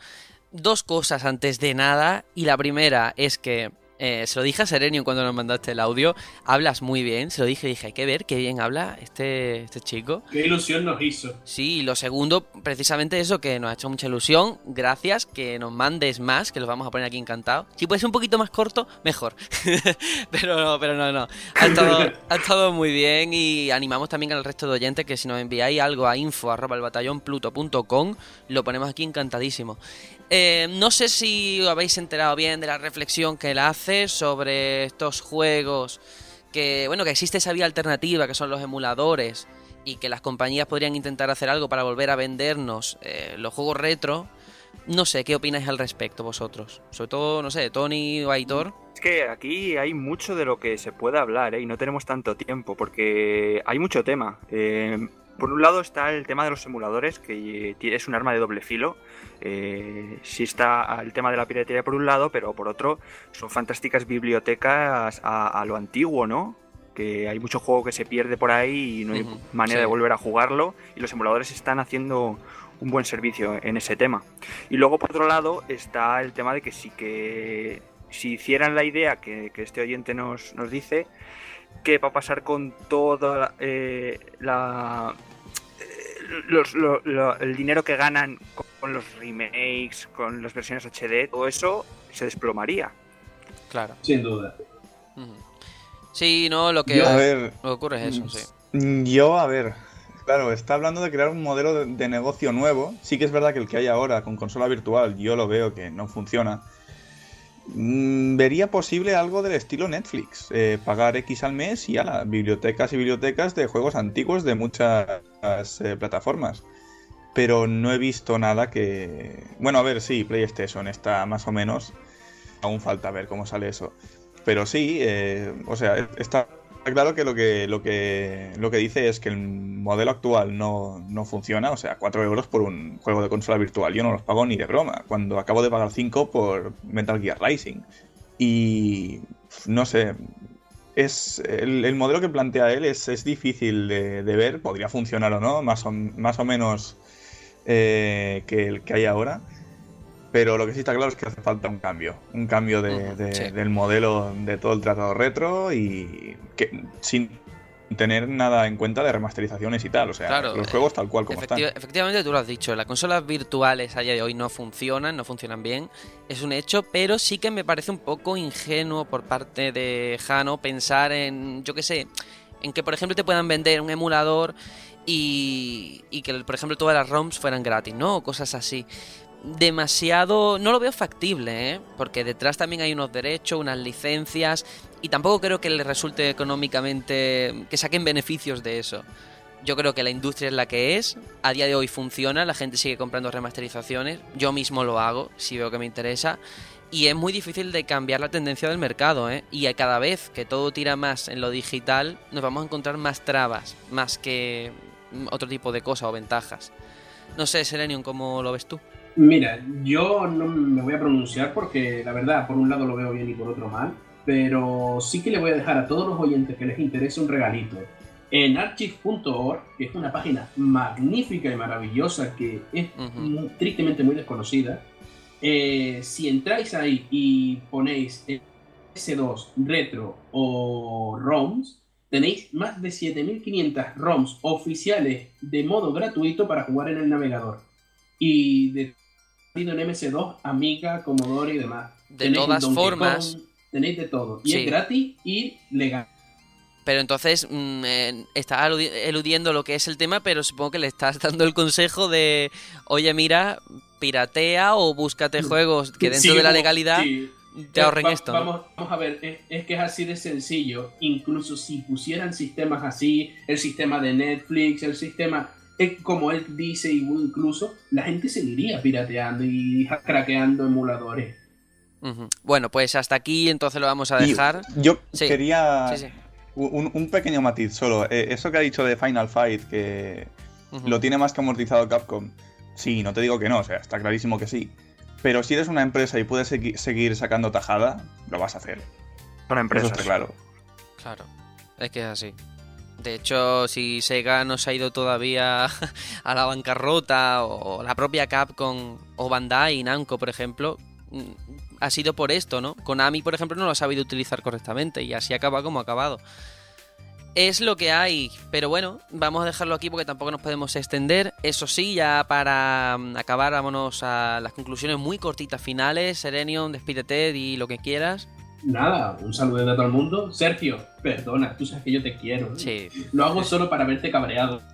dos cosas antes de nada. Y la primera es que eh, se lo dije a Serenio cuando nos mandaste el audio. Hablas muy bien. Se lo dije, dije, hay que ver qué bien habla este, este chico. Qué ilusión nos hizo. Sí, y lo segundo, precisamente eso, que nos ha hecho mucha ilusión. Gracias, que nos mandes más, que los vamos a poner aquí encantados. Si puede ser un poquito más corto, mejor. pero no, pero no, no. Ha estado, ha estado muy bien y animamos también al resto de oyentes que si nos enviáis algo a info arroba el batallón pluto.com, lo ponemos aquí encantadísimo. Eh, no sé si os habéis enterado bien de la reflexión que él hace sobre estos juegos que, bueno, que existe esa vía alternativa que son los emuladores y que las compañías podrían intentar hacer algo para volver a vendernos eh, los juegos retro. No sé, ¿qué opináis al respecto vosotros? Sobre todo, no sé, Tony o Aitor. Es que aquí hay mucho de lo que se puede hablar ¿eh? y no tenemos tanto tiempo porque hay mucho tema. Eh, Por un lado está el tema de los emuladores, que es un arma de doble filo. Eh, sí está el tema de la piratería por un lado, pero por otro son fantásticas bibliotecas a, lo antiguo, ¿no? Que hay mucho juego que se pierde por ahí y no hay manera de volver a jugarlo. Y los emuladores están haciendo un buen servicio en ese tema. Y luego por otro lado está el tema de que sí que si hicieran la idea que, este oyente nos, nos dice, qué va a pasar con todo eh, la, eh, el dinero que ganan con los remakes, con las versiones HD, todo eso se desplomaría. Claro. Sin duda. Sí, no, lo que, ocurre es eso, mm, sí. Yo, a ver, claro, está hablando de crear un modelo de, negocio nuevo. Sí que es verdad que el que hay ahora con consola virtual, yo lo veo que no funciona. Mm, vería posible algo del estilo Netflix. Eh, pagar X al mes y a las bibliotecas y bibliotecas de juegos antiguos de muchas eh, plataformas. Pero no he visto nada que... Bueno, a ver, sí, PlayStation está más o menos. Aún falta ver cómo sale eso. Pero sí, eh, o sea, está claro que lo que, lo que lo que dice es que el modelo actual no, funciona, o sea, 4 euros por un juego de consola virtual. Yo no los pago ni de broma, cuando acabo de pagar 5 por Metal Gear Rising. Y no sé, es el, modelo que plantea él es, es difícil de, ver, podría funcionar o no, más o, más o menos eh, que el que hay ahora. Pero lo que sí está claro es que hace falta un cambio, un cambio de, del modelo de todo el tratado retro y que sin tener nada en cuenta de remasterizaciones y tal, o sea, los juegos tal cual como están. Efectivamente, tú lo has dicho, las consolas virtuales a día de hoy no funcionan, no funcionan bien, es un hecho, pero sí que me parece un poco ingenuo por parte de Jano pensar en, yo qué sé, en que por ejemplo te puedan vender un emulador y, y que por ejemplo todas las ROMs fueran gratis, ¿no? O cosas así demasiado... No lo veo factible, ¿eh? Porque detrás también hay unos derechos, unas licencias, y tampoco creo que les resulte económicamente... que saquen beneficios de eso. Yo creo que la industria es la que es, a día de hoy funciona, la gente sigue comprando remasterizaciones, yo mismo lo hago, si veo que me interesa, y es muy difícil de cambiar la tendencia del mercado, ¿eh? Y cada vez que todo tira más en lo digital, nos vamos a encontrar más trabas, más que otro tipo de cosas o ventajas. No sé, Selenium, ¿cómo lo ves tú? Mira, yo no me voy a pronunciar porque la verdad, por un lado lo veo bien y por otro mal, pero sí que le voy a dejar a todos los oyentes que les interese un regalito. En archive.org, que es una página magnífica y maravillosa que es tristemente muy desconocida, eh, si entráis ahí y ponéis S2 retro o ROMs, tenéis más de 7500 ROMs oficiales de modo gratuito para jugar en el navegador. Y de en MS2, Amiga, Commodore y demás. De todas formas. tenéis de todo. Y es gratis y legal. Pero entonces mm, eh, estás eludiendo lo que es el tema, pero supongo que le estás dando el consejo de, oye, mira, piratea o búscate juegos que dentro de la legalidad te ahorren esto. Vamos, vamos, a ver, es, es, que es así de sencillo. Incluso si pusieran sistemas así, el sistema de Netflix, el sistema como él dice, incluso la gente seguiría pirateando y craqueando emuladores. Bueno, pues hasta aquí entonces lo vamos a dejar. yo quería Un, pequeño matiz solo. Eh, eso que ha dicho de Final Fight, que lo tiene más que amortizado Capcom. Sí, no te digo que no, o sea, está clarísimo que sí. Pero si eres una empresa y puedes seguir sacando tajada, lo vas a hacer. Para empresas. claro. Claro, es que es así. De hecho, si Sega no se ha ido todavía a la bancarrota, o la propia Capcom, o Bandai, Namco, por ejemplo, mm, ha sido por esto, ¿no? Konami, por ejemplo, no lo ha sabido utilizar correctamente y así acaba como ha acabado. Es lo que hay, pero bueno, vamos a dejarlo aquí porque tampoco nos podemos extender. Eso sí, ya para mm, acabar, vámonos a las conclusiones muy cortitas finales. Serenion, despídete y lo que quieras. Nada, un saludo de todo el mundo. Sergio, perdona, tú sabes que yo te quiero. Sí. Lo hago solo para verte cabreado.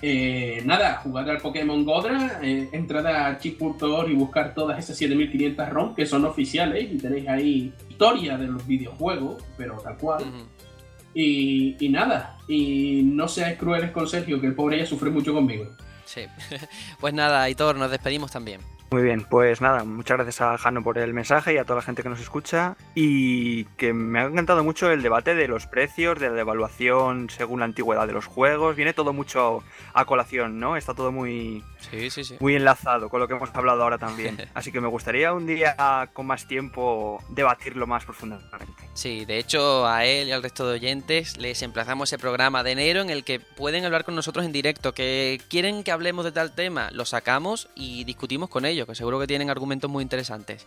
Eh, nada, jugar al Pokémon Godra, eh, entrar a chip.org y buscar todas esas 7500 ROM que son oficiales y tenéis ahí historia de los videojuegos, pero tal cual. y, y, nada, y no seáis crueles con Sergio, que el pobre ya sufre mucho conmigo. Sí. pues nada, Aitor, nos despedimos también. Muy bien, pues nada, muchas gracias a Jano por el mensaje y a toda la gente que nos escucha. Y que me ha encantado mucho el debate de los precios, de la evaluación según la antigüedad de los juegos. Viene todo mucho a colación, ¿no? Está todo muy, Sí, sí, sí. muy enlazado con lo que hemos hablado ahora también. Así que me gustaría un día con más tiempo debatirlo más profundamente. Sí, de hecho a él y al resto de oyentes les emplazamos ese programa de enero en el que pueden hablar con nosotros en directo, que quieren que hablemos de tal tema, lo sacamos y discutimos con ellos, que seguro que tienen argumentos muy interesantes.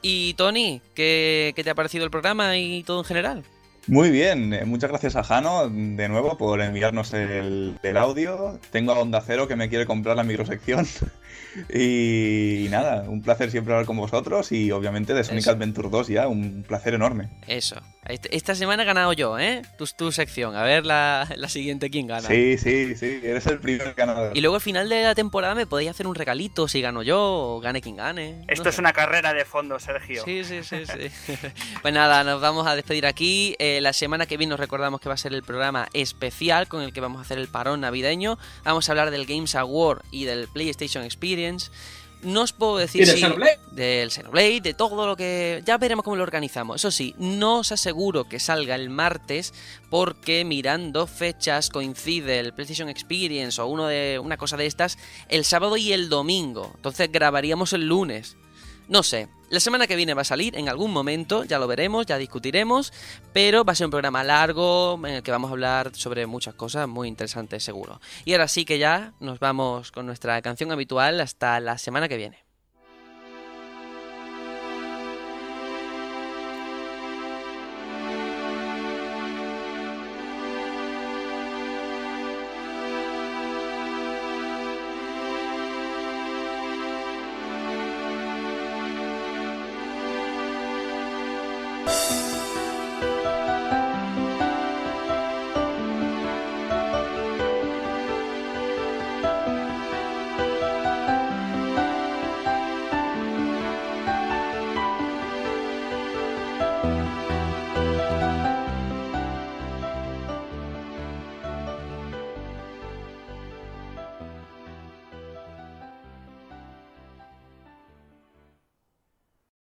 Y Tony, ¿qué, qué te ha parecido el programa y todo en general? Muy bien, eh, muchas gracias a Jano de nuevo por enviarnos el, el audio. Tengo a Onda Cero que me quiere comprar la microsección. y, nada, un placer siempre hablar con vosotros y obviamente de Sonic Eso. Adventure 2 ya, un placer enorme. Eso. Este- Esta semana he ganado yo, ¿eh? Tu, tu sección. A ver la, la siguiente quién gana. Sí, sí, sí, eres el primer ganador. Y luego al final de la temporada me podéis hacer un regalito si gano yo o gane quien gane. Esto No es sé. una carrera de fondo, Sergio. Sí, sí, sí, sí. pues nada, nos vamos a despedir aquí. Eh, la semana que viene os recordamos que va a ser el programa especial con el que vamos a hacer el parón navideño. Vamos a hablar del Games Award y del PlayStation Experience. No os puedo decir ¿Y del si- Xenoblade? del Xenoblade, de todo lo que... Ya veremos cómo lo organizamos. Eso sí, no os aseguro que salga el martes porque mirando fechas coincide el PlayStation Experience o uno de una cosa de estas el sábado y el domingo. Entonces grabaríamos el lunes. No sé, la semana que viene va a salir en algún momento, ya lo veremos, ya discutiremos, pero va a ser un programa largo en el que vamos a hablar sobre muchas cosas muy interesantes seguro. Y ahora sí que ya nos vamos con nuestra canción habitual hasta la semana que viene.